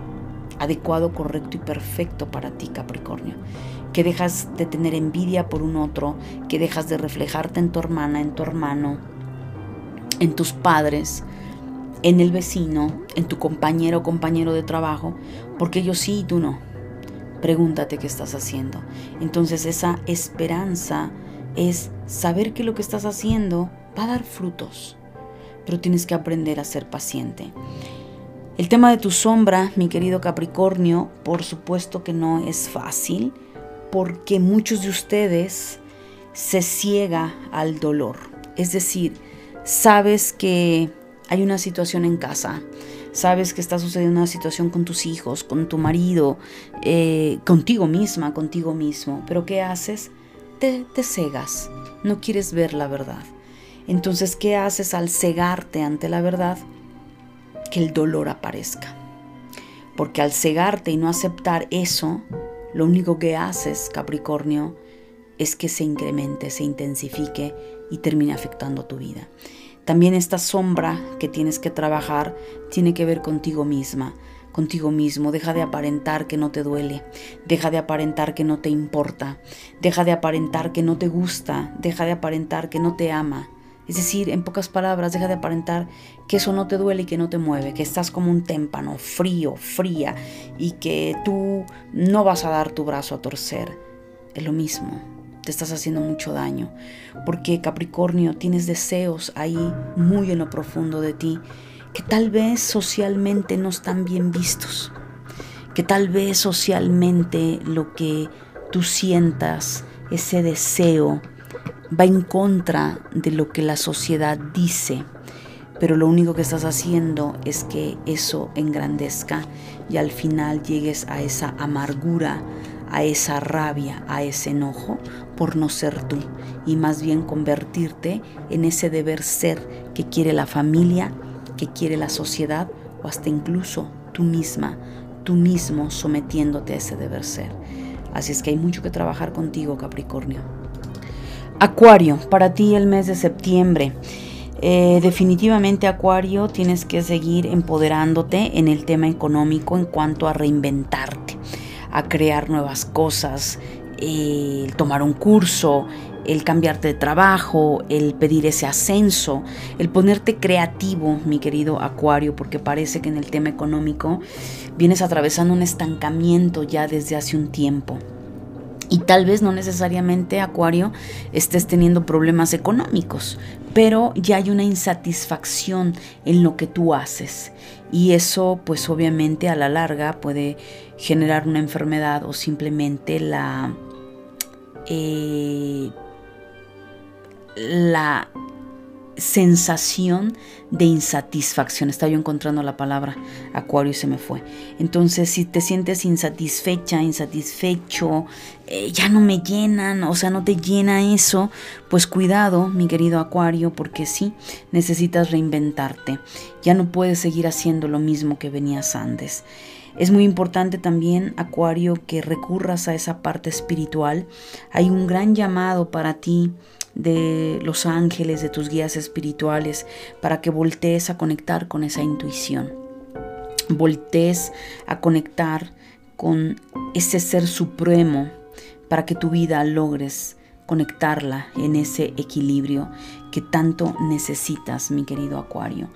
adecuado, correcto y perfecto para ti, Capricornio. Que dejas de tener envidia por un otro, que dejas de reflejarte en tu hermana, en tu hermano, en tus padres, en el vecino, en tu compañero o compañero de trabajo, porque ellos sí y tú no. Pregúntate qué estás haciendo. Entonces esa esperanza es saber que lo que estás haciendo va a dar frutos, pero tienes que aprender a ser paciente. El tema de tu sombra, mi querido Capricornio, por supuesto que no es fácil, porque muchos de ustedes se ciega al dolor. Es decir, sabes que hay una situación en casa, sabes que está sucediendo una situación con tus hijos, con tu marido, eh, contigo misma, contigo mismo, pero ¿qué haces? Te, cegas, no quieres ver la verdad. Entonces, ¿qué haces al cegarte ante la verdad? Que el dolor aparezca. Porque al cegarte y no aceptar eso, lo único que haces, Capricornio, es que se incremente, se intensifique y termine afectando tu vida. También esta sombra que tienes que trabajar tiene que ver contigo misma, contigo mismo. Deja de aparentar que no te duele, deja de aparentar que no te importa, deja de aparentar que no te gusta, deja de aparentar que no te ama. Es decir, en pocas palabras, deja de aparentar que eso no te duele y que no te mueve, que estás como un témpano, frío, fría, y que tú no vas a dar tu brazo a torcer. Es lo mismo te estás haciendo mucho daño, porque Capricornio tienes deseos ahí muy en lo profundo de ti que tal vez socialmente no están bien vistos, que tal vez socialmente lo que tú sientas, ese deseo, va en contra de lo que la sociedad dice, pero lo único que estás haciendo es que eso engrandezca y al final llegues a esa amargura, a esa rabia, a ese enojo por no ser tú y más bien convertirte en ese deber ser que quiere la familia, que quiere la sociedad o hasta incluso tú misma, tú mismo sometiéndote a ese deber ser. Así es que hay mucho que trabajar contigo, Capricornio. Acuario, para ti el mes de septiembre. Eh, definitivamente Acuario tienes que seguir empoderándote en el tema económico en cuanto a reinventarte a crear nuevas cosas, el tomar un curso, el cambiarte de trabajo, el pedir ese ascenso, el ponerte creativo, mi querido Acuario, porque parece que en el tema económico vienes atravesando un estancamiento ya desde hace un tiempo. Y tal vez no necesariamente, Acuario, estés teniendo problemas económicos, pero ya hay una insatisfacción en lo que tú haces. Y eso, pues obviamente a la larga puede generar una enfermedad o simplemente la... Eh, la sensación de insatisfacción. Estaba yo encontrando la palabra acuario y se me fue. Entonces, si te sientes insatisfecha, insatisfecho, eh, ya no me llenan, o sea, no te llena eso, pues cuidado, mi querido acuario, porque sí, necesitas reinventarte. Ya no puedes seguir haciendo lo mismo que venías antes. Es muy importante también, Acuario, que recurras a esa parte espiritual. Hay un gran llamado para ti de los ángeles, de tus guías espirituales, para que voltees a conectar con esa intuición. Voltees a conectar con ese ser supremo para que tu vida logres conectarla en ese equilibrio que tanto necesitas, mi querido Acuario.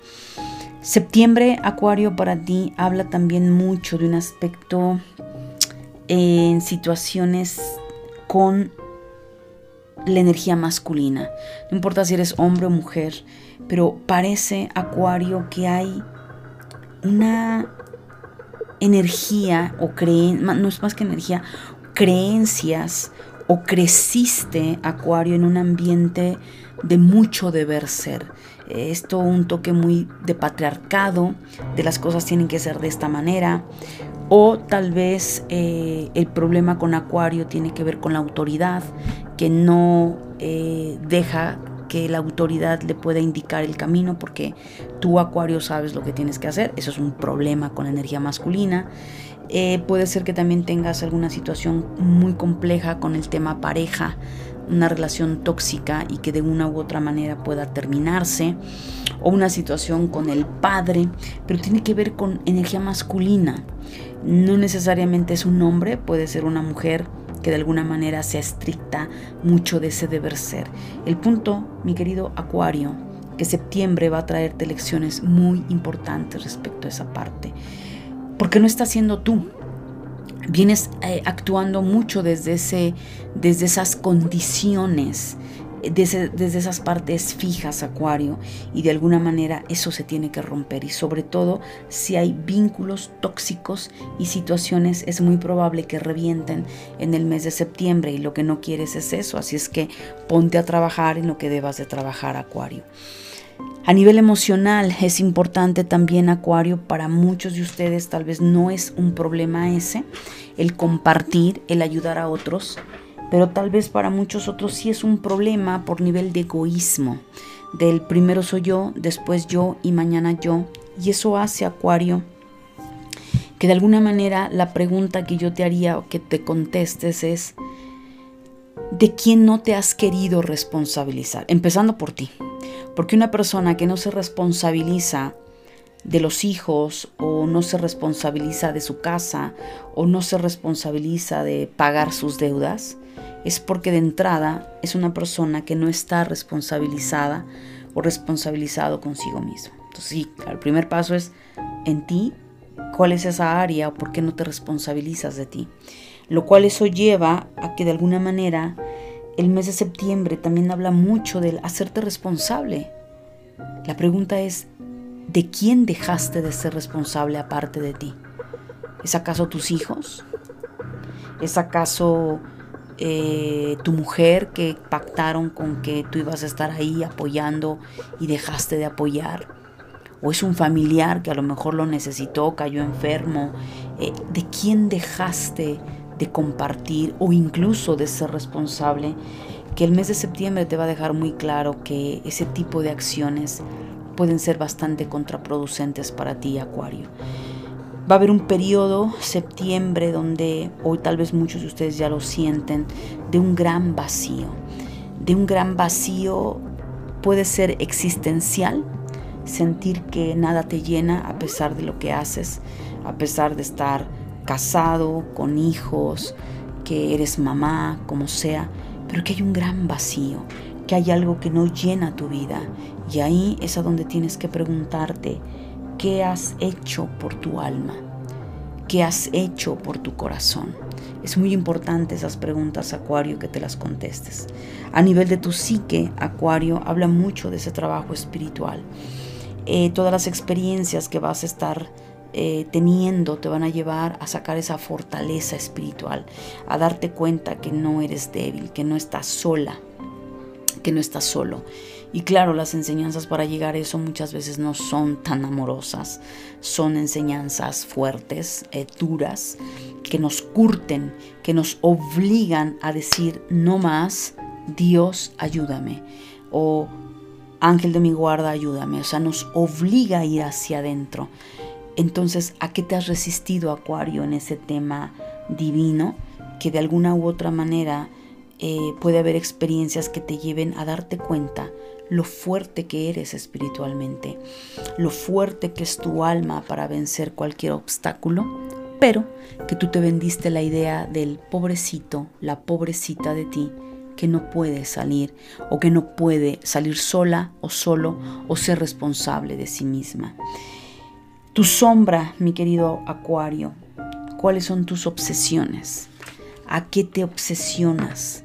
Septiembre, Acuario, para ti habla también mucho de un aspecto en situaciones con la energía masculina. No importa si eres hombre o mujer, pero parece, Acuario, que hay una energía o creen, no es más que energía, creencias o creciste, Acuario, en un ambiente de mucho deber ser. Esto un toque muy de patriarcado, de las cosas tienen que ser de esta manera. O tal vez eh, el problema con Acuario tiene que ver con la autoridad, que no eh, deja que la autoridad le pueda indicar el camino porque tú Acuario sabes lo que tienes que hacer. Eso es un problema con la energía masculina. Eh, puede ser que también tengas alguna situación muy compleja con el tema pareja, una relación tóxica y que de una u otra manera pueda terminarse, o una situación con el padre, pero tiene que ver con energía masculina. No necesariamente es un hombre, puede ser una mujer que de alguna manera sea estricta mucho de ese deber ser. El punto, mi querido Acuario, que septiembre va a traerte lecciones muy importantes respecto a esa parte. Porque no estás siendo tú, vienes eh, actuando mucho desde, ese, desde esas condiciones, desde, esas partes fijas, Acuario, y de alguna manera eso se tiene que romper. Y sobre todo, si hay vínculos tóxicos y situaciones, es muy probable que revienten en el mes de septiembre y lo que no quieres es eso. Así es que ponte a trabajar en lo que debas de trabajar, Acuario. A nivel emocional es importante también Acuario, para muchos de ustedes tal vez no es un problema ese, el compartir, el ayudar a otros, pero tal vez para muchos otros sí es un problema por nivel de egoísmo, del primero soy yo, después yo y mañana yo, y eso hace Acuario que de alguna manera la pregunta que yo te haría o que te contestes es, ¿de quién no te has querido responsabilizar? Empezando por ti. Porque una persona que no se responsabiliza de los hijos o no se responsabiliza de su casa o no se responsabiliza de pagar sus deudas, es porque de entrada es una persona que no está responsabilizada o responsabilizado consigo mismo. Entonces sí, el primer paso es en ti, cuál es esa área o por qué no te responsabilizas de ti. Lo cual eso lleva a que de alguna manera el mes de septiembre también habla mucho del hacerte responsable. La pregunta es, ¿de quién dejaste de ser responsable aparte de ti? ¿Es acaso tus hijos? ¿Es acaso eh, tu mujer que pactaron con que tú ibas a estar ahí apoyando y dejaste de apoyar? ¿O es un familiar que a lo mejor lo necesitó, cayó enfermo? Eh, ¿De quién dejaste de compartir o incluso de ser responsable, que el mes de septiembre te va a dejar muy claro que ese tipo de acciones pueden ser bastante contraproducentes para ti, Acuario. Va a haber un periodo, septiembre, donde hoy tal vez muchos de ustedes ya lo sienten, de un gran vacío. De un gran vacío puede ser existencial, sentir que nada te llena a pesar de lo que haces, a pesar de estar casado, con hijos, que eres mamá, como sea, pero que hay un gran vacío, que hay algo que no llena tu vida. Y ahí es a donde tienes que preguntarte, ¿qué has hecho por tu alma? ¿Qué has hecho por tu corazón? Es muy importante esas preguntas, Acuario, que te las contestes. A nivel de tu psique, Acuario habla mucho de ese trabajo espiritual. Eh, todas las experiencias que vas a estar eh, teniendo te van a llevar a sacar esa fortaleza espiritual, a darte cuenta que no eres débil, que no estás sola, que no estás solo. Y claro, las enseñanzas para llegar a eso muchas veces no son tan amorosas, son enseñanzas fuertes, eh, duras, que nos curten, que nos obligan a decir no más, Dios ayúdame, o ángel de mi guarda ayúdame, o sea, nos obliga a ir hacia adentro. Entonces, ¿a qué te has resistido, Acuario, en ese tema divino? Que de alguna u otra manera eh, puede haber experiencias que te lleven a darte cuenta lo fuerte que eres espiritualmente, lo fuerte que es tu alma para vencer cualquier obstáculo, pero que tú te vendiste la idea del pobrecito, la pobrecita de ti, que no puede salir o que no puede salir sola o solo o ser responsable de sí misma. Tu sombra, mi querido Acuario, ¿cuáles son tus obsesiones? ¿A qué te obsesionas?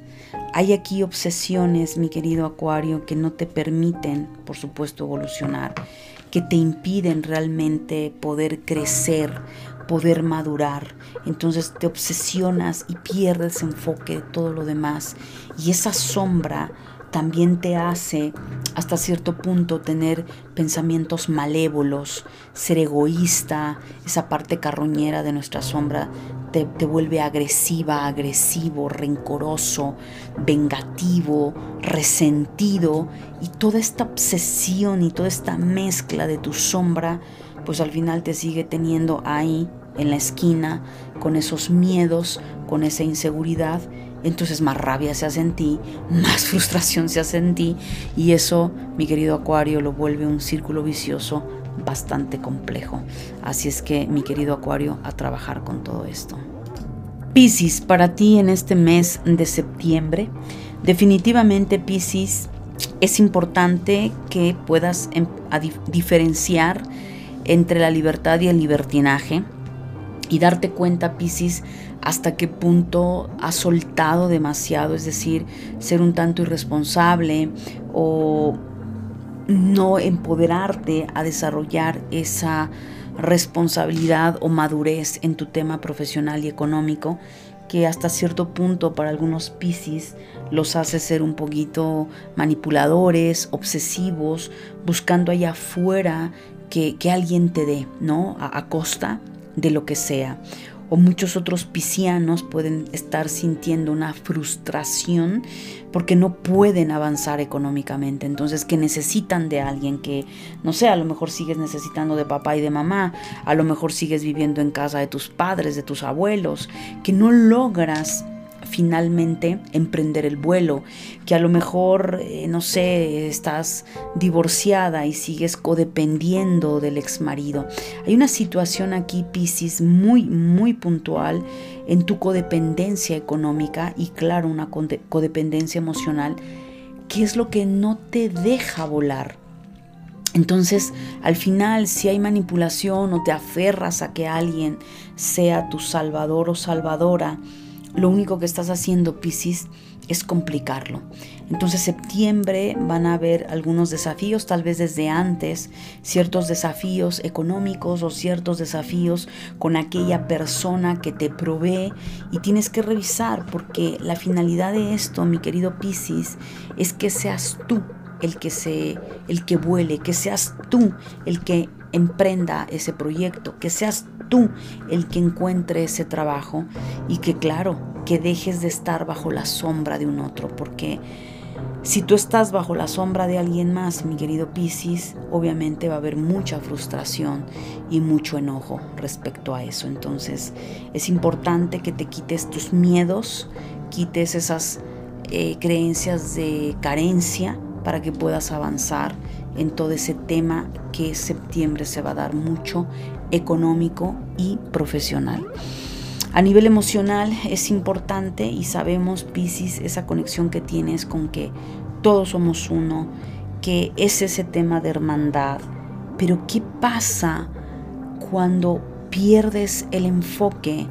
Hay aquí obsesiones, mi querido Acuario, que no te permiten, por supuesto, evolucionar, que te impiden realmente poder crecer, poder madurar. Entonces te obsesionas y pierdes enfoque de todo lo demás. Y esa sombra también te hace hasta cierto punto tener pensamientos malévolos, ser egoísta, esa parte carroñera de nuestra sombra te, vuelve agresiva, agresivo, rencoroso, vengativo, resentido y toda esta obsesión y toda esta mezcla de tu sombra pues al final te sigue teniendo ahí en la esquina con esos miedos, con esa inseguridad entonces más rabia se hace en ti, más frustración se hace en ti y eso, mi querido Acuario, lo vuelve un círculo vicioso bastante complejo. Así es que, mi querido Acuario, a trabajar con todo esto. Piscis, para ti en este mes de septiembre, definitivamente Piscis, es importante que puedas em, diferenciar entre la libertad y el libertinaje y darte cuenta, Piscis, hasta qué punto has soltado demasiado, es decir, ser un tanto irresponsable o no empoderarte a desarrollar esa responsabilidad o madurez en tu tema profesional y económico que hasta cierto punto para algunos Piscis los hace ser un poquito manipuladores, obsesivos, buscando allá afuera que, alguien te dé, ¿no? a costa de lo que sea o muchos otros piscianos pueden estar sintiendo una frustración porque no pueden avanzar económicamente. Entonces, que necesitan de alguien que, no sé, a lo mejor sigues necesitando de papá y de mamá, a lo mejor sigues viviendo en casa de tus padres, de tus abuelos, que no logras finalmente emprender el vuelo, que a lo mejor, eh, no sé, estás divorciada y sigues codependiendo del ex marido. Hay una situación aquí, Piscis, muy, muy puntual en tu codependencia económica y claro, una codependencia emocional, que es lo que no te deja volar. Entonces, al final, si hay manipulación o te aferras a que alguien sea tu salvador o salvadora, lo único que estás haciendo, Piscis, es complicarlo. Entonces, septiembre van a haber algunos desafíos, tal vez desde antes, ciertos desafíos económicos o ciertos desafíos con aquella persona que te provee y tienes que revisar porque la finalidad de esto, mi querido Piscis, es que seas tú el que se el que vuele, que seas tú el que emprenda ese proyecto, que seas tú el que encuentre ese trabajo y que claro, que dejes de estar bajo la sombra de un otro, porque si tú estás bajo la sombra de alguien más, mi querido Piscis, obviamente va a haber mucha frustración y mucho enojo respecto a eso. Entonces es importante que te quites tus miedos, quites esas eh, creencias de carencia para que puedas avanzar en todo ese tema que septiembre se va a dar mucho económico y profesional. A nivel emocional es importante y sabemos, Pisces, esa conexión que tienes con que todos somos uno, que es ese tema de hermandad. Pero ¿qué pasa cuando pierdes el enfoque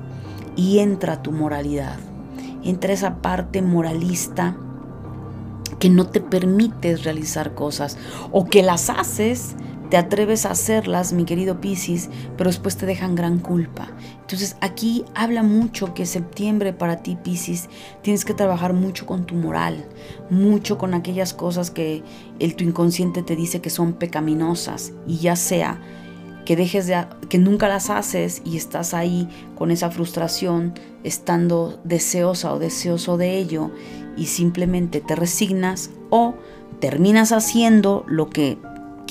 y entra tu moralidad? Entra esa parte moralista que no te permites realizar cosas o que las haces, te atreves a hacerlas, mi querido Piscis, pero después te dejan gran culpa. Entonces aquí habla mucho que septiembre para ti, Piscis, tienes que trabajar mucho con tu moral, mucho con aquellas cosas que el tu inconsciente te dice que son pecaminosas y ya sea que dejes de que nunca las haces y estás ahí con esa frustración, estando deseosa o deseoso de ello y simplemente te resignas o terminas haciendo lo que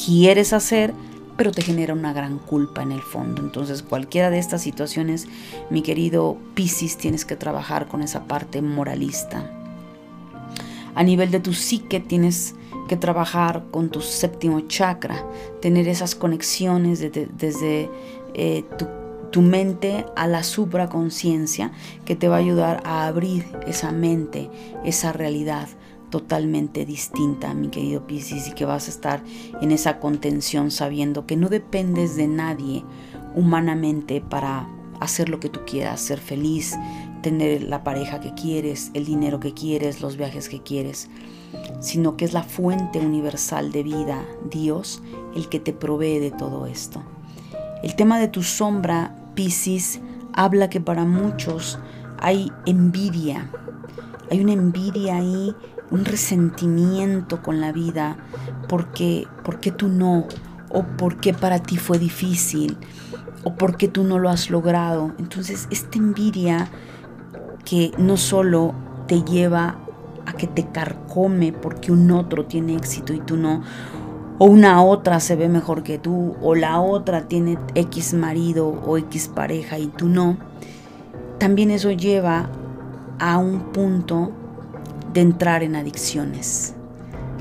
quieres hacer, pero te genera una gran culpa en el fondo. Entonces, cualquiera de estas situaciones, mi querido Piscis, tienes que trabajar con esa parte moralista. A nivel de tu psique tienes que trabajar con tu séptimo chakra, tener esas conexiones desde eh, tu tu mente a la supraconciencia que te va a ayudar a abrir esa mente, esa realidad totalmente distinta, mi querido Piscis, y que vas a estar en esa contención sabiendo que no dependes de nadie humanamente para hacer lo que tú quieras, ser feliz, tener la pareja que quieres, el dinero que quieres, los viajes que quieres, sino que es la fuente universal de vida, Dios, el que te provee de todo esto. El tema de tu sombra Piscis habla que para muchos hay envidia, hay una envidia ahí, un resentimiento con la vida, porque, porque tú no, o porque para ti fue difícil, o porque tú no lo has logrado. Entonces, esta envidia que no solo te lleva a que te carcome porque un otro tiene éxito y tú no, o una otra se ve mejor que tú, o la otra tiene X marido o X pareja y tú no, también eso lleva a un punto entrar en adicciones.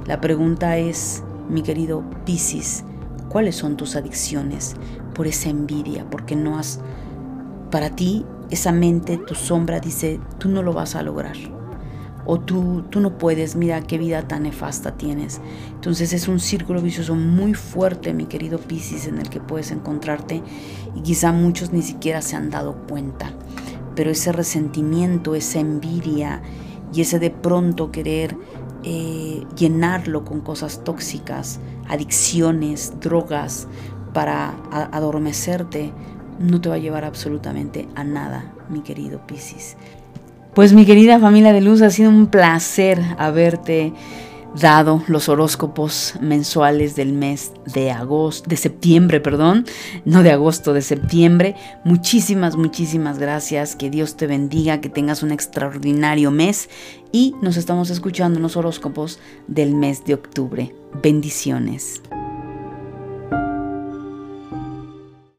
La pregunta es, mi querido Piscis, ¿cuáles son tus adicciones por esa envidia? Porque no has, para ti, esa mente, tu sombra dice, tú no lo vas a lograr o tú, tú no puedes, mira qué vida tan nefasta tienes. Entonces es un círculo vicioso muy fuerte, mi querido Piscis, en el que puedes encontrarte y quizá muchos ni siquiera se han dado cuenta. Pero ese resentimiento, esa envidia y ese de pronto querer eh, llenarlo con cosas tóxicas, adicciones, drogas, para adormecerte, no te va a llevar absolutamente a nada, mi querido Piscis. Pues mi querida familia de luz, ha sido un placer haberte dado los horóscopos mensuales del mes de agosto, de septiembre, perdón, no de agosto, de septiembre. Muchísimas, muchísimas gracias. Que Dios te bendiga, que tengas un extraordinario mes y nos estamos escuchando en los horóscopos del mes de octubre. Bendiciones.